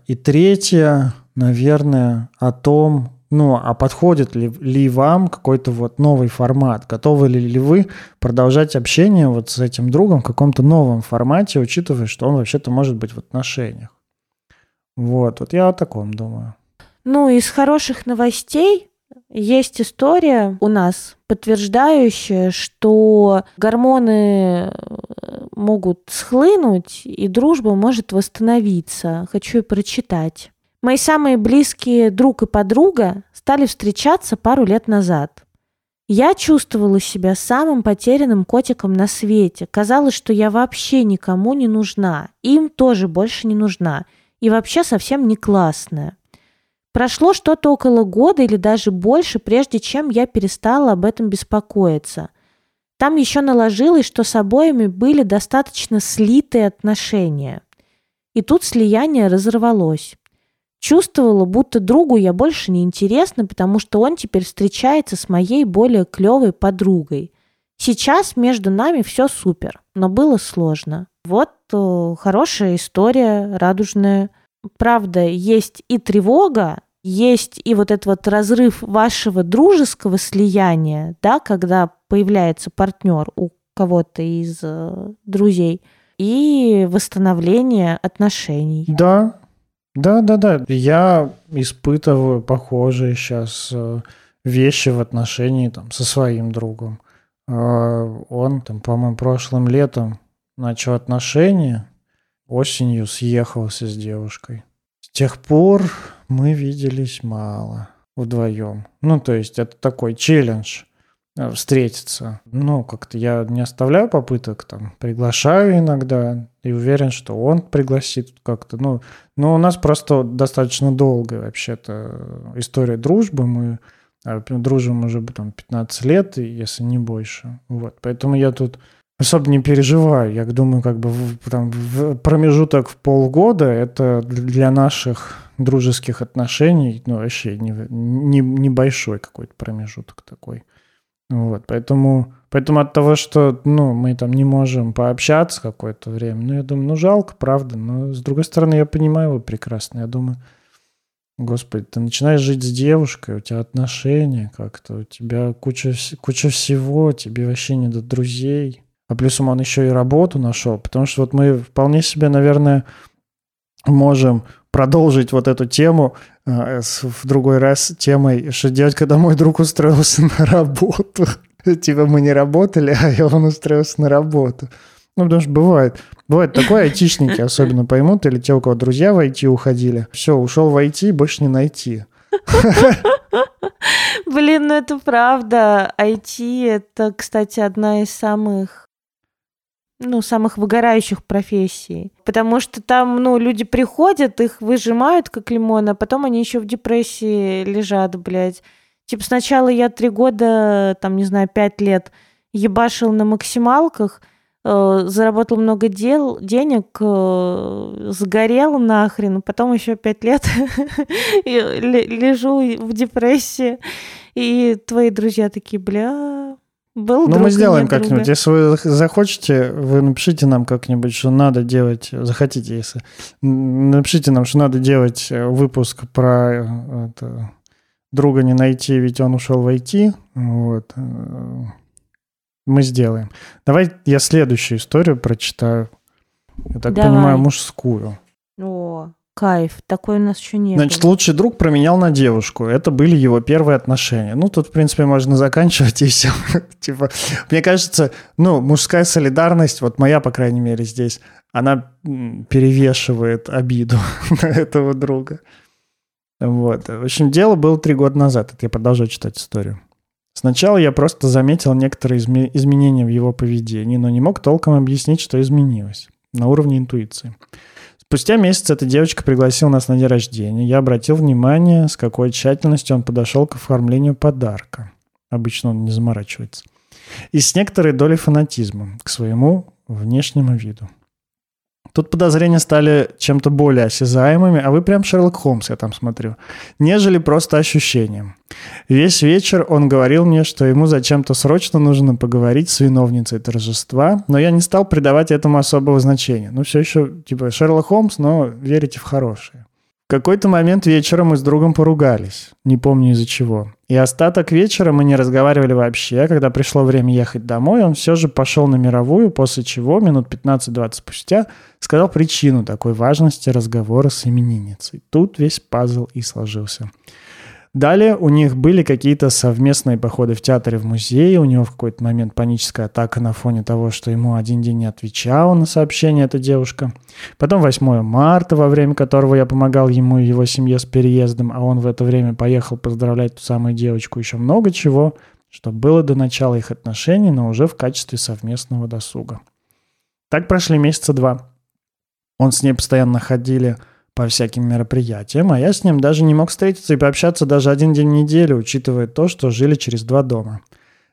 Speaker 2: И третье, наверное, о том, ну, а подходит ли, ли вам какой-то вот новый формат? Готовы ли, ли вы продолжать общение вот с этим другом в каком-то новом формате, учитывая, что он вообще-то может быть в отношениях? Вот, вот я о таком думаю.
Speaker 1: Ну, из хороших новостей есть история у нас, подтверждающая, что гормоны э, могут схлынуть, и дружба может восстановиться. Хочу прочитать. Мои самые близкие друг и подруга стали встречаться пару лет назад. Я чувствовала себя самым потерянным котиком на свете. Казалось, что я вообще никому не нужна. Им тоже больше не нужна. И вообще совсем не классная. Прошло что-то около года или даже больше, прежде чем я перестала об этом беспокоиться. Там еще наложилось, что с обоими были достаточно слитые отношения. И тут слияние разорвалось. Чувствовала, будто другу я больше не интересна, потому что он теперь встречается с моей более клевой подругой. Сейчас между нами все супер, но было сложно. Вот э, хорошая история, радужная правда, есть и тревога, есть и вот этот вот разрыв вашего дружеского слияния, да, когда появляется партнер у кого-то из э, друзей, и восстановление отношений.
Speaker 2: Да, да, да, да. Я испытываю похожие сейчас э, вещи в отношении там, со своим другом. Э, он, там, по-моему, прошлым летом начал отношения, осенью съехался с девушкой. С тех пор мы виделись мало вдвоем. Ну, то есть это такой челлендж э, встретиться. Ну, как-то я не оставляю попыток, там, приглашаю иногда и уверен, что он пригласит как-то. Ну, но у нас просто достаточно долгая вообще-то история дружбы. Мы э, дружим уже там 15 лет, если не больше. Вот, поэтому я тут особо не переживаю. Я думаю, как бы в, там, в промежуток в полгода это для наших дружеских отношений, ну, вообще не, не, небольшой какой-то промежуток такой. Вот, поэтому, поэтому от того, что, ну, мы там не можем пообщаться какое-то время, ну, я думаю, ну, жалко, правда, но, с другой стороны, я понимаю его прекрасно, я думаю, Господи, ты начинаешь жить с девушкой, у тебя отношения как-то, у тебя куча, куча всего, тебе вообще не до друзей, а плюсом он еще и работу нашел, потому что вот мы вполне себе, наверное, можем продолжить вот эту тему э, в другой раз темой, что делать, когда мой друг устроился на работу. Типа мы не работали, а он устроился на работу. Ну, потому что бывает. Бывает такое, айтишники особенно поймут, или те, у кого друзья в IT уходили. Все, ушел в IT, больше не найти.
Speaker 1: Блин, ну это правда. IT — это, кстати, одна из самых ну, самых выгорающих профессий. Потому что там, ну, люди приходят, их выжимают как лимон, а потом они еще в депрессии лежат, блядь. Типа сначала я три года, там, не знаю, пять лет ебашил на максималках, э, заработал много дел, денег, э, сгорел нахрен, потом еще пять лет лежу в депрессии, и твои друзья такие, бля, был
Speaker 2: ну, мы сделаем как-нибудь. Если вы захочете, вы напишите нам как-нибудь, что надо делать. Захотите, если. Напишите нам, что надо делать э, выпуск про э, это, друга не найти, ведь он ушел в IT. Вот. Э, мы сделаем. Давай я следующую историю прочитаю. Я так Давай. понимаю, мужскую.
Speaker 1: Кайф, такой у нас еще нет.
Speaker 2: Значит, лучший друг променял на девушку. Это были его первые отношения. Ну, тут, в принципе, можно заканчивать и все. типа, мне кажется, ну, мужская солидарность, вот моя, по крайней мере, здесь, она перевешивает обиду на этого друга. Вот. В общем, дело было три года назад. Это я продолжаю читать историю. Сначала я просто заметил некоторые изме- изменения в его поведении, но не мог толком объяснить, что изменилось на уровне интуиции. Спустя месяц эта девочка пригласила нас на день рождения. Я обратил внимание, с какой тщательностью он подошел к оформлению подарка. Обычно он не заморачивается. И с некоторой долей фанатизма к своему внешнему виду. Тут подозрения стали чем-то более осязаемыми, а вы прям Шерлок Холмс, я там смотрю, нежели просто ощущением. Весь вечер он говорил мне, что ему зачем-то срочно нужно поговорить с виновницей торжества, но я не стал придавать этому особого значения. Ну, все еще, типа, Шерлок Холмс, но верите в хорошее какой-то момент вечером мы с другом поругались. Не помню из-за чего. И остаток вечера мы не разговаривали вообще. Когда пришло время ехать домой, он все же пошел на мировую, после чего минут 15-20 спустя сказал причину такой важности разговора с именинницей. Тут весь пазл и сложился. Далее у них были какие-то совместные походы в театре, в музее. У него в какой-то момент паническая атака на фоне того, что ему один день не отвечала на сообщение эта девушка. Потом 8 марта, во время которого я помогал ему и его семье с переездом, а он в это время поехал поздравлять ту самую девочку. Еще много чего, что было до начала их отношений, но уже в качестве совместного досуга. Так прошли месяца два. Он с ней постоянно ходили по всяким мероприятиям, а я с ним даже не мог встретиться и пообщаться даже один день в неделю, учитывая то, что жили через два дома.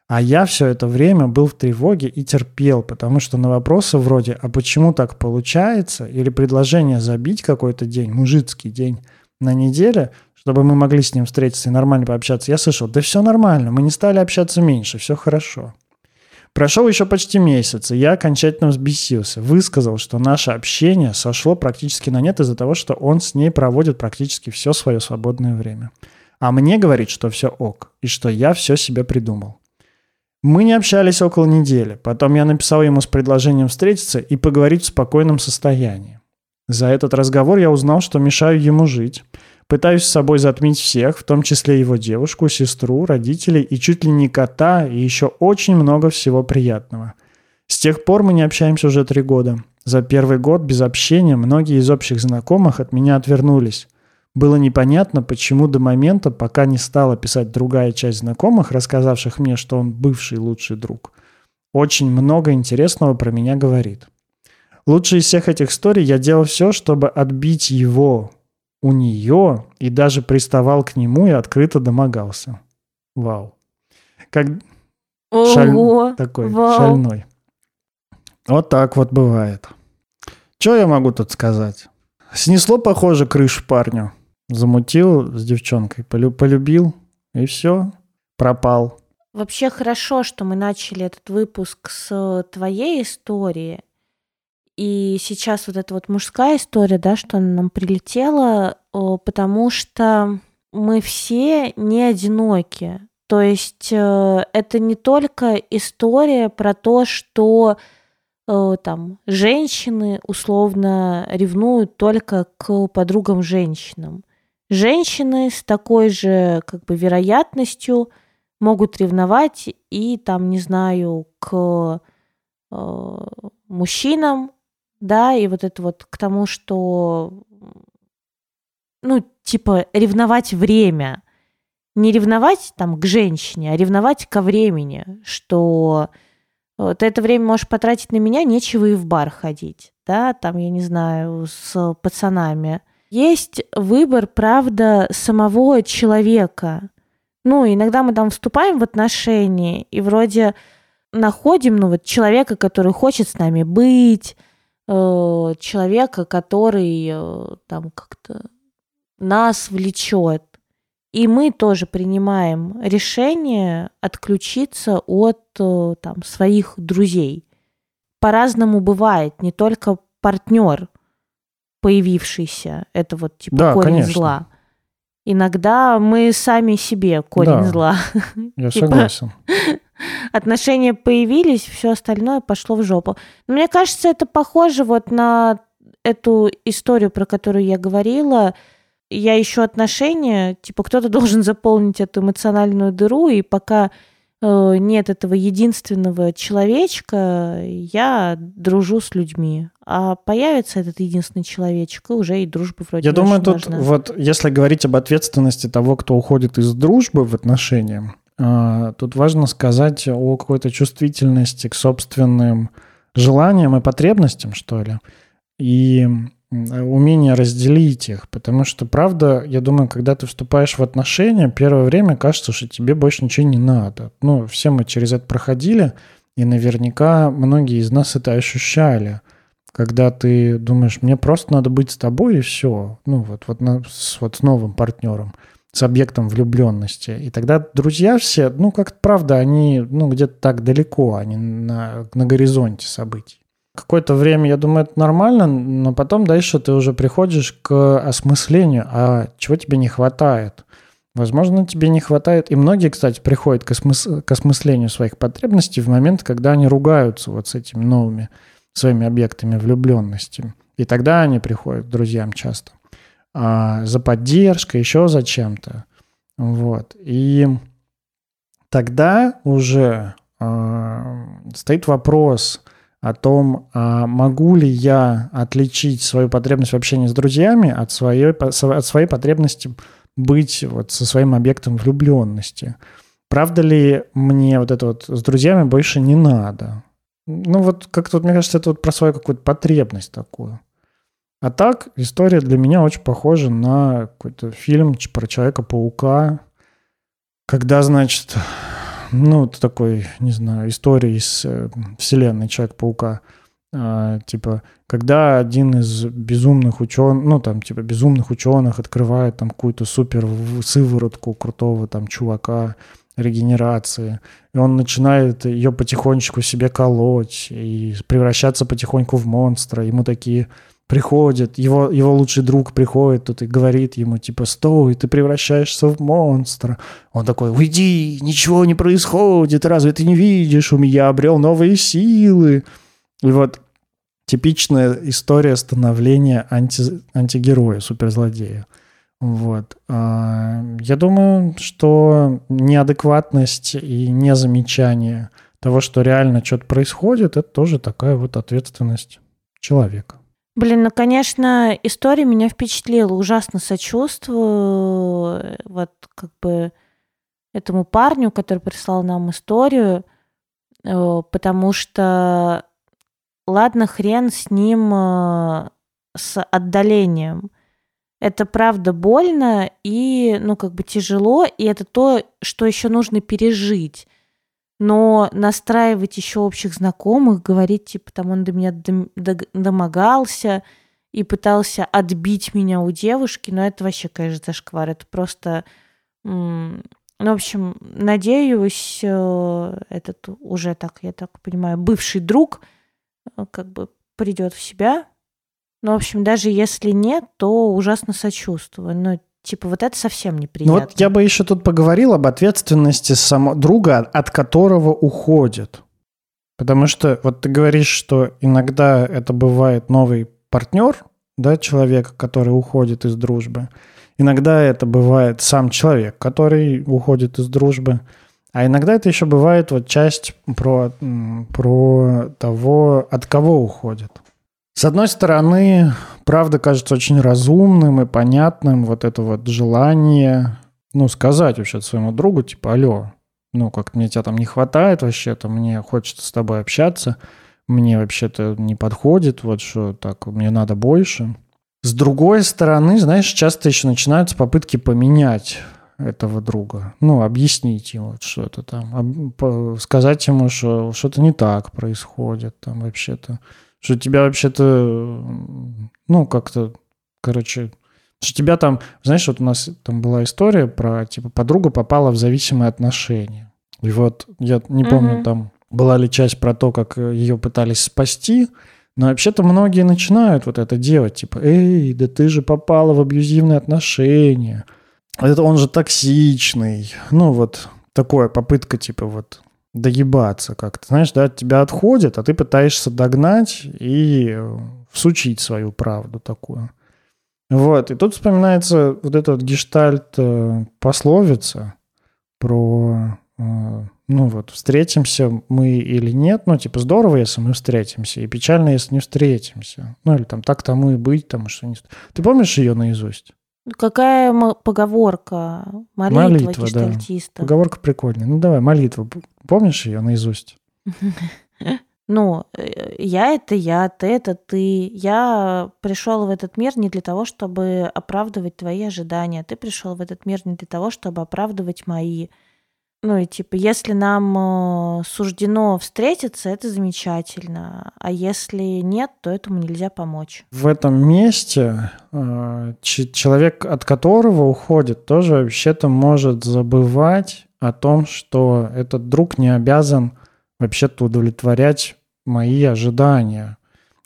Speaker 2: А я все это время был в тревоге и терпел, потому что на вопросы вроде «А почему так получается?» или предложение забить какой-то день, мужицкий день, на неделе, чтобы мы могли с ним встретиться и нормально пообщаться, я слышал «Да все нормально, мы не стали общаться меньше, все хорошо». Прошел еще почти месяц, и я окончательно взбесился. Высказал, что наше общение сошло практически на нет из-за того, что он с ней проводит практически все свое свободное время. А мне говорит, что все ок, и что я все себе придумал. Мы не общались около недели. Потом я написал ему с предложением встретиться и поговорить в спокойном состоянии. За этот разговор я узнал, что мешаю ему жить, Пытаюсь с собой затмить всех, в том числе его девушку, сестру, родителей и чуть ли не кота, и еще очень много всего приятного. С тех пор мы не общаемся уже три года. За первый год без общения многие из общих знакомых от меня отвернулись. Было непонятно, почему до момента, пока не стала писать другая часть знакомых, рассказавших мне, что он бывший лучший друг. Очень много интересного про меня говорит. Лучше из всех этих историй я делал все, чтобы отбить его, у нее и даже приставал к нему и открыто домогался. Вау. Как
Speaker 1: Ого,
Speaker 2: Шаль... такой
Speaker 1: вау.
Speaker 2: шальной. Вот так вот бывает. Что я могу тут сказать? Снесло, похоже, крышу парню. Замутил с девчонкой, полю- полюбил, и все, пропал.
Speaker 1: Вообще хорошо, что мы начали этот выпуск с твоей истории. И сейчас вот эта вот мужская история, да, что она нам прилетела, потому что мы все не одиноки. То есть э, это не только история про то, что э, там женщины условно ревнуют только к подругам женщинам. Женщины с такой же как бы вероятностью могут ревновать и там, не знаю, к э, мужчинам, да, и вот это вот к тому, что, ну, типа, ревновать время. Не ревновать там к женщине, а ревновать ко времени, что э, ты это время можешь потратить на меня, нечего и в бар ходить, да, там, я не знаю, с пацанами. Есть выбор, правда, самого человека. Ну, иногда мы там вступаем в отношения и вроде находим, ну, вот человека, который хочет с нами быть, человека, который э, там как-то нас влечет. И мы тоже принимаем решение отключиться от э, там, своих друзей. По-разному бывает, не только партнер появившийся, это вот типа
Speaker 2: Да,
Speaker 1: корень
Speaker 2: конечно.
Speaker 1: зла. Иногда мы сами себе корень
Speaker 2: Да.
Speaker 1: зла.
Speaker 2: Я
Speaker 1: Типа,
Speaker 2: согласен.
Speaker 1: отношения появились, все остальное пошло в жопу. Но мне кажется, это похоже вот на эту историю, про которую я говорила. Я ищу отношения, типа кто-то должен заполнить эту эмоциональную дыру, и пока нет этого единственного человечка, я дружу с людьми. А появится этот единственный человечек, и уже и дружба вроде
Speaker 2: Я думаю, тут
Speaker 1: важна.
Speaker 2: вот если говорить об ответственности того, кто уходит из дружбы в отношения, а, тут важно сказать о какой-то чувствительности к собственным желаниям и потребностям, что ли, и умение разделить их, потому что, правда, я думаю, когда ты вступаешь в отношения, первое время кажется, что тебе больше ничего не надо. Ну, все мы через это проходили, и наверняка многие из нас это ощущали, когда ты думаешь, мне просто надо быть с тобой и все, ну, вот, вот, на, с, вот с новым партнером – с объектом влюбленности. И тогда друзья все, ну, как правда, они, ну, где-то так далеко, они на, на горизонте событий. Какое-то время, я думаю, это нормально, но потом дальше ты уже приходишь к осмыслению, а чего тебе не хватает. Возможно, тебе не хватает, и многие, кстати, приходят к, осмыс... к осмыслению своих потребностей в момент, когда они ругаются вот с этими новыми своими объектами влюбленности. И тогда они приходят к друзьям часто а, за поддержкой, еще за чем-то. Вот. И тогда уже а, стоит вопрос о том, а могу ли я отличить свою потребность в общении с друзьями от своей, от своей потребности быть вот со своим объектом влюбленности. Правда ли мне вот это вот с друзьями больше не надо? Ну вот как-то, вот, мне кажется, это вот про свою какую-то потребность такую. А так, история для меня очень похожа на какой-то фильм про Человека-паука, когда, значит, ну, такой, не знаю, история из э, вселенной Человек-паука. А, типа, когда один из безумных ученых, ну, там, типа, безумных ученых открывает там какую-то супер сыворотку крутого там чувака, регенерации, и он начинает ее потихонечку себе колоть и превращаться потихоньку в монстра. Ему такие приходит, его, его лучший друг приходит тут и говорит ему, типа, стой, ты превращаешься в монстра. Он такой, уйди, ничего не происходит, разве ты не видишь, у меня обрел новые силы. И вот типичная история становления анти, антигероя, суперзлодея. Вот. А, я думаю, что неадекватность и незамечание того, что реально что-то происходит, это тоже такая вот ответственность человека.
Speaker 1: Блин, ну, конечно, история меня впечатлила. Ужасно сочувствую вот как бы этому парню, который прислал нам историю, э, потому что ладно, хрен с ним э, с отдалением. Это правда больно и, ну, как бы тяжело, и это то, что еще нужно пережить но настраивать еще общих знакомых, говорить, типа, там он до меня домогался и пытался отбить меня у девушки, но это вообще, конечно, зашквар. Это просто... Ну, в общем, надеюсь, э, этот уже так, я так понимаю, бывший друг э, как бы придет в себя. Но, в общем, даже если нет, то ужасно сочувствую. Но Типа вот это совсем неприятно.
Speaker 2: Ну вот я бы еще тут поговорил об ответственности самого друга, от которого уходит. Потому что вот ты говоришь, что иногда это бывает новый партнер, да, человек, который уходит из дружбы. Иногда это бывает сам человек, который уходит из дружбы. А иногда это еще бывает вот часть про, про того, от кого уходит. С одной стороны, правда кажется очень разумным и понятным вот это вот желание, ну, сказать вообще своему другу, типа, алло, ну, как мне тебя там не хватает вообще-то, мне хочется с тобой общаться, мне вообще-то не подходит, вот что так, мне надо больше. С другой стороны, знаешь, часто еще начинаются попытки поменять этого друга. Ну, объяснить ему что-то там, сказать ему, что что-то не так происходит там вообще-то что тебя вообще-то, ну, как-то, короче, что тебя там, знаешь, вот у нас там была история про, типа, подруга попала в зависимые отношения. И вот я не помню, mm-hmm. там была ли часть про то, как ее пытались спасти, но вообще-то многие начинают вот это делать, типа, эй, да ты же попала в абьюзивные отношения, это он же токсичный, ну вот такое попытка, типа, вот доебаться как-то. Знаешь, да, от тебя отходят, а ты пытаешься догнать и э, всучить свою правду такую. Вот, и тут вспоминается вот эта вот гештальт э, пословица про, э, ну вот, встретимся мы или нет, ну типа здорово, если мы встретимся, и печально, если не встретимся. Ну или там так тому и быть, там что не... Ты помнишь ее наизусть?
Speaker 1: Какая поговорка? Молитва, молитва гештальтиста.
Speaker 2: Да. Поговорка прикольная. Ну давай, молитва. Помнишь ее наизусть?
Speaker 1: Ну, э, я это я, ты это ты. Я пришел в этот мир не для того, чтобы оправдывать твои ожидания. Ты пришел в этот мир не для того, чтобы оправдывать мои. Ну и типа, если нам э, суждено встретиться, это замечательно, а если нет, то этому нельзя помочь.
Speaker 2: В этом месте э, человек, от которого уходит, тоже вообще-то может забывать о том, что этот друг не обязан вообще-то удовлетворять мои ожидания,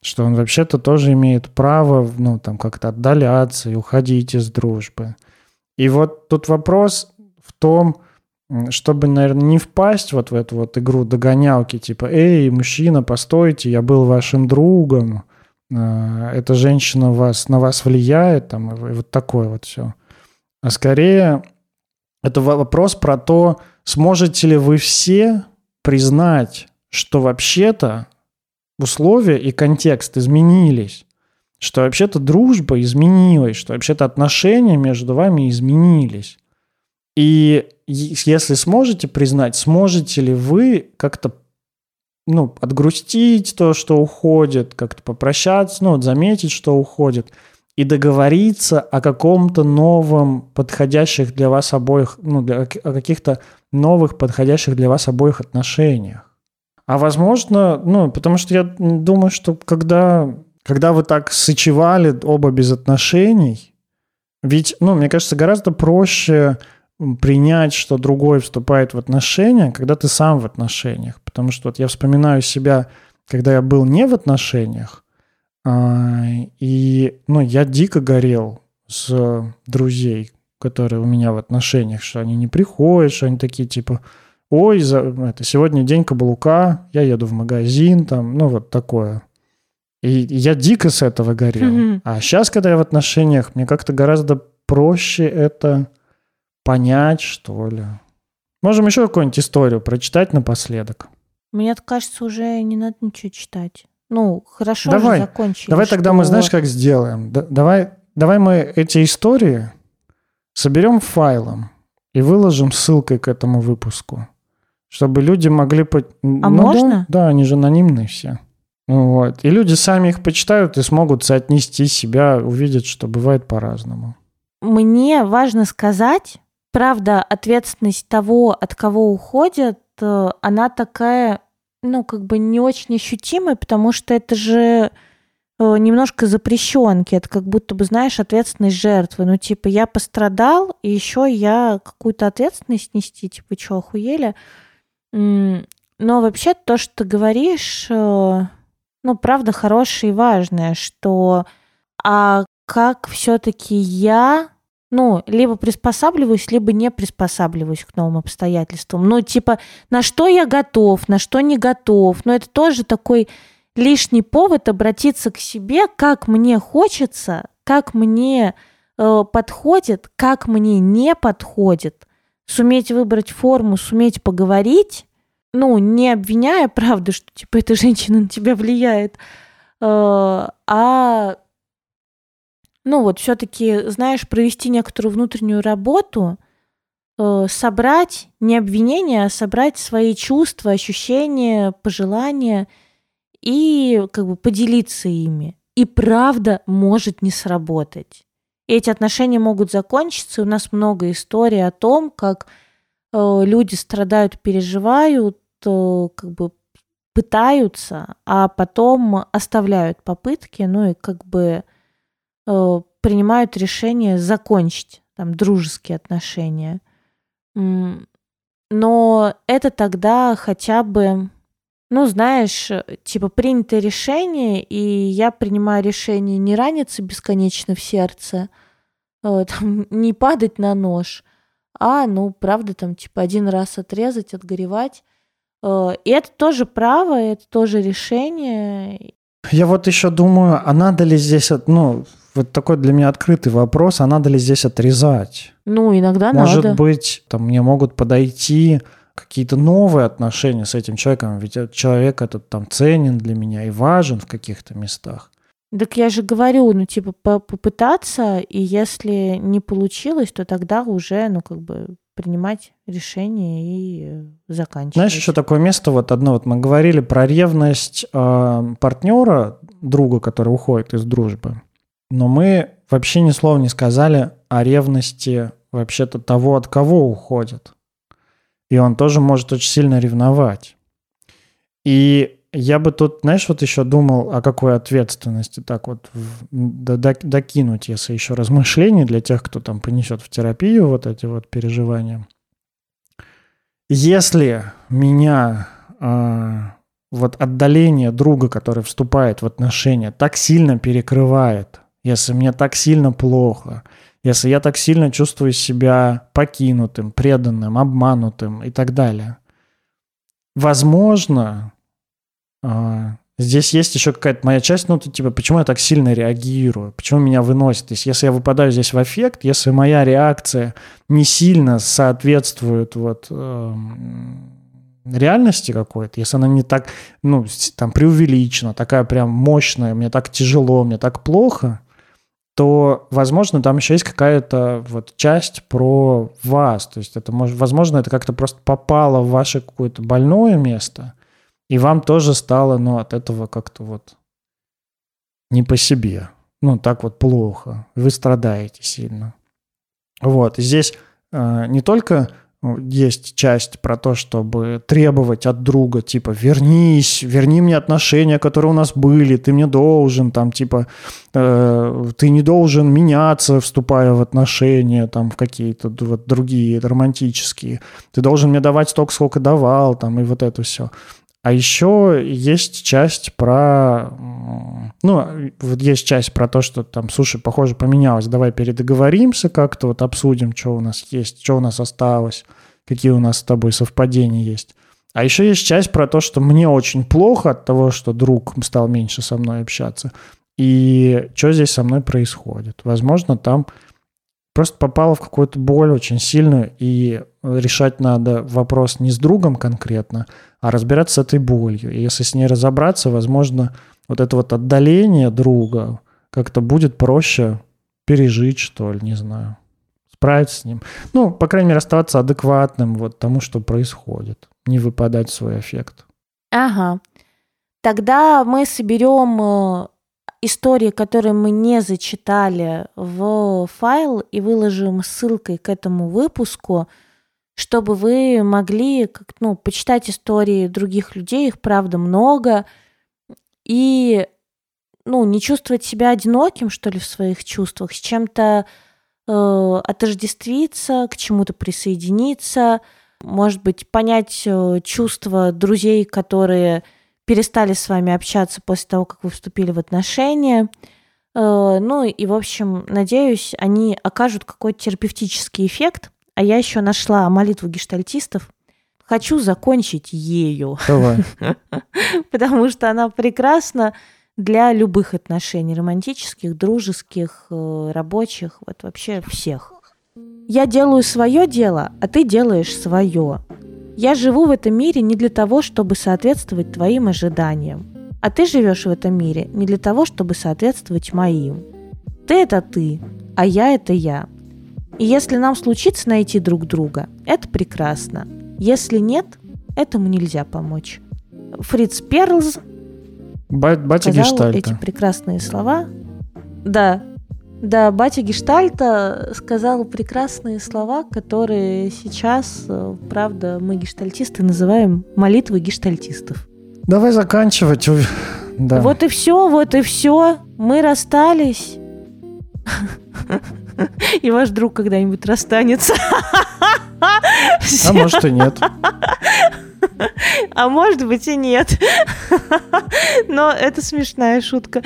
Speaker 2: что он вообще-то тоже имеет право, ну, там, как-то отдаляться и уходить из дружбы. И вот тут вопрос в том, чтобы, наверное, не впасть вот в эту вот игру догонялки, типа, эй, мужчина, постойте, я был вашим другом, а, эта женщина вас, на вас влияет, там, и вот такое вот все. А скорее это вопрос про то, сможете ли вы все признать, что вообще-то условия и контекст изменились, что вообще-то дружба изменилась, что вообще-то отношения между вами изменились. И если сможете признать, сможете ли вы как-то ну, отгрустить то, что уходит, как-то попрощаться, ну, вот заметить, что уходит, и договориться о каком-то новом, подходящих для вас обоих, ну, для, о каких-то новых, подходящих для вас обоих отношениях. А возможно, ну, потому что я думаю, что когда, когда вы так сочевали оба без отношений, ведь, ну, мне кажется, гораздо проще принять, что другой вступает в отношения, когда ты сам в отношениях. Потому что вот я вспоминаю себя, когда я был не в отношениях, а, и ну, я дико горел с друзей, которые у меня в отношениях, что они не приходят, что они такие типа, ой, за, это, сегодня день каблука, я еду в магазин, там, ну вот такое. И я дико с этого горел. Mm-hmm. А сейчас, когда я в отношениях, мне как-то гораздо проще это понять, что ли. Можем еще какую-нибудь историю прочитать напоследок.
Speaker 1: Мне кажется, уже не надо ничего читать. Ну, хорошо давай, же закончили.
Speaker 2: Давай что... тогда мы, знаешь, как сделаем? Да, давай, давай мы эти истории соберем файлом и выложим ссылкой к этому выпуску, чтобы люди могли... По... А
Speaker 1: ну, можно?
Speaker 2: Да, да, они же анонимные все. Вот. И люди сами их почитают и смогут соотнести себя, увидят, что бывает по-разному.
Speaker 1: Мне важно сказать, правда, ответственность того, от кого уходят, э, она такая, ну, как бы не очень ощутимая, потому что это же э, немножко запрещенки. Это как будто бы, знаешь, ответственность жертвы. Ну, типа, я пострадал, и еще я какую-то ответственность нести, типа, что, охуели? Но вообще то, что ты говоришь, э, ну, правда, хорошее и важное, что а как все-таки я ну, либо приспосабливаюсь, либо не приспосабливаюсь к новым обстоятельствам. Ну, типа, на что я готов, на что не готов. Но это тоже такой лишний повод обратиться к себе, как мне хочется, как мне э, подходит, как мне не подходит. Суметь выбрать форму, суметь поговорить, ну, не обвиняя, правда, что, типа, эта женщина на тебя влияет, э, а ну вот все-таки, знаешь, провести некоторую внутреннюю работу, э, собрать не обвинения, а собрать свои чувства, ощущения, пожелания и как бы поделиться ими. И правда может не сработать. И эти отношения могут закончиться. У нас много историй о том, как э, люди страдают, переживают, э, как бы пытаются, а потом оставляют попытки, ну и как бы принимают решение закончить там дружеские отношения. Но это тогда хотя бы, ну, знаешь, типа принятое решение, и я принимаю решение не раниться бесконечно в сердце, э, там, не падать на нож, а, ну, правда, там, типа, один раз отрезать, отгоревать. Э, и это тоже право, это тоже решение.
Speaker 2: Я вот еще думаю, а надо ли здесь, ну, вот такой для меня открытый вопрос, а надо ли здесь отрезать?
Speaker 1: Ну, иногда
Speaker 2: Может
Speaker 1: надо.
Speaker 2: Может быть, там мне могут подойти какие-то новые отношения с этим человеком, ведь человек этот там ценен для меня и важен в каких-то местах.
Speaker 1: Так я же говорю, ну, типа, попытаться, и если не получилось, то тогда уже, ну, как бы принимать решение и заканчивать.
Speaker 2: Знаешь, еще такое место, вот одно, вот мы говорили про ревность э, партнера, друга, который уходит из дружбы, но мы вообще ни слова не сказали о ревности вообще-то того, от кого уходит. И он тоже может очень сильно ревновать. И я бы тут, знаешь, вот еще думал, о какой ответственности так вот докинуть, если еще размышлений для тех, кто там понесет в терапию вот эти вот переживания. Если меня э, вот отдаление друга, который вступает в отношения, так сильно перекрывает, если мне так сильно плохо, если я так сильно чувствую себя покинутым, преданным, обманутым и так далее, возможно, а, здесь есть еще какая-то моя часть, ну, типа, почему я так сильно реагирую, почему меня выносит. То есть, если я выпадаю здесь в эффект, если моя реакция не сильно соответствует вот э, реальности какой-то, если она не так, ну, там, преувеличена, такая прям мощная, мне так тяжело, мне так плохо, то, возможно, там еще есть какая-то вот часть про вас. То есть это, может, возможно, это как-то просто попало в ваше какое-то больное место – и вам тоже стало, ну, от этого как-то вот не по себе. Ну, так вот плохо. Вы страдаете сильно. Вот. И здесь э, не только есть часть про то, чтобы требовать от друга, типа, вернись, верни мне отношения, которые у нас были, ты мне должен, там, типа, э, ты не должен меняться, вступая в отношения, там, в какие-то вот другие романтические, ты должен мне давать столько, сколько давал, там, и вот это все. А еще есть часть про... Ну, вот есть часть про то, что там, слушай, похоже, поменялось, давай передоговоримся как-то, вот обсудим, что у нас есть, что у нас осталось, какие у нас с тобой совпадения есть. А еще есть часть про то, что мне очень плохо от того, что друг стал меньше со мной общаться. И что здесь со мной происходит? Возможно, там просто попала в какую-то боль очень сильную, и решать надо вопрос не с другом конкретно, а разбираться с этой болью. И если с ней разобраться, возможно, вот это вот отдаление друга как-то будет проще пережить, что ли, не знаю. Справиться с ним. Ну, по крайней мере, оставаться адекватным вот тому, что происходит. Не выпадать в свой эффект.
Speaker 1: Ага. Тогда мы соберем э, истории, которые мы не зачитали в файл и выложим ссылкой к этому выпуску, чтобы вы могли как, ну, почитать истории других людей, их правда много, и ну, не чувствовать себя одиноким, что ли, в своих чувствах, с чем-то э, отождествиться, к чему-то присоединиться, может быть, понять э, чувства друзей, которые перестали с вами общаться после того, как вы вступили в отношения. Э, ну и, в общем, надеюсь, они окажут какой-то терапевтический эффект. А я еще нашла молитву гештальтистов. Хочу закончить ею.
Speaker 2: Давай.
Speaker 1: Потому что она прекрасна для любых отношений, романтических, дружеских, э, рабочих, вот вообще всех. Я делаю свое дело, а ты делаешь свое. Я живу в этом мире не для того, чтобы соответствовать твоим ожиданиям. А ты живешь в этом мире не для того, чтобы соответствовать моим. Ты это ты, а я это я. И если нам случится найти друг друга, это прекрасно. Если нет, этому нельзя помочь. Фриц Перлз
Speaker 2: Батя
Speaker 1: сказал Гештальта. эти прекрасные слова. Да, да, батя Гештальта сказал прекрасные слова, которые сейчас, э, правда, мы гештальтисты называем молитвы гештальтистов.
Speaker 2: Давай заканчивать.
Speaker 1: Да. Вот и все, вот и все. Мы расстались. И ваш друг когда-нибудь расстанется.
Speaker 2: А может и нет.
Speaker 1: А может быть и нет. Но это смешная шутка.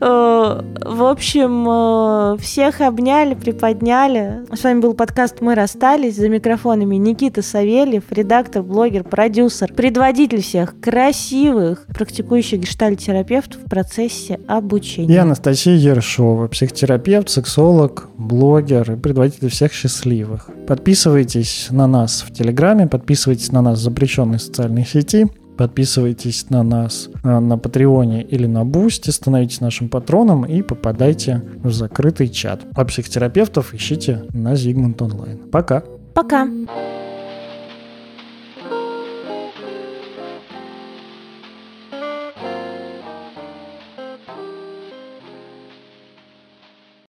Speaker 1: Э, в общем, э, всех обняли, приподняли. С вами был подкаст «Мы расстались». За микрофонами Никита Савельев, редактор, блогер, продюсер, предводитель всех красивых практикующих гештальт-терапевтов в процессе обучения.
Speaker 2: Я Анастасия Ершова, психотерапевт, сексолог, блогер и предводитель всех счастливых. Подписывайтесь на нас в Телеграме, подписывайтесь на нас в запрещенной социальной сети, Подписывайтесь на нас на Патреоне или на Бусти, становитесь нашим патроном и попадайте в закрытый чат. А психотерапевтов ищите на Зигмунд Онлайн. Пока!
Speaker 1: Пока!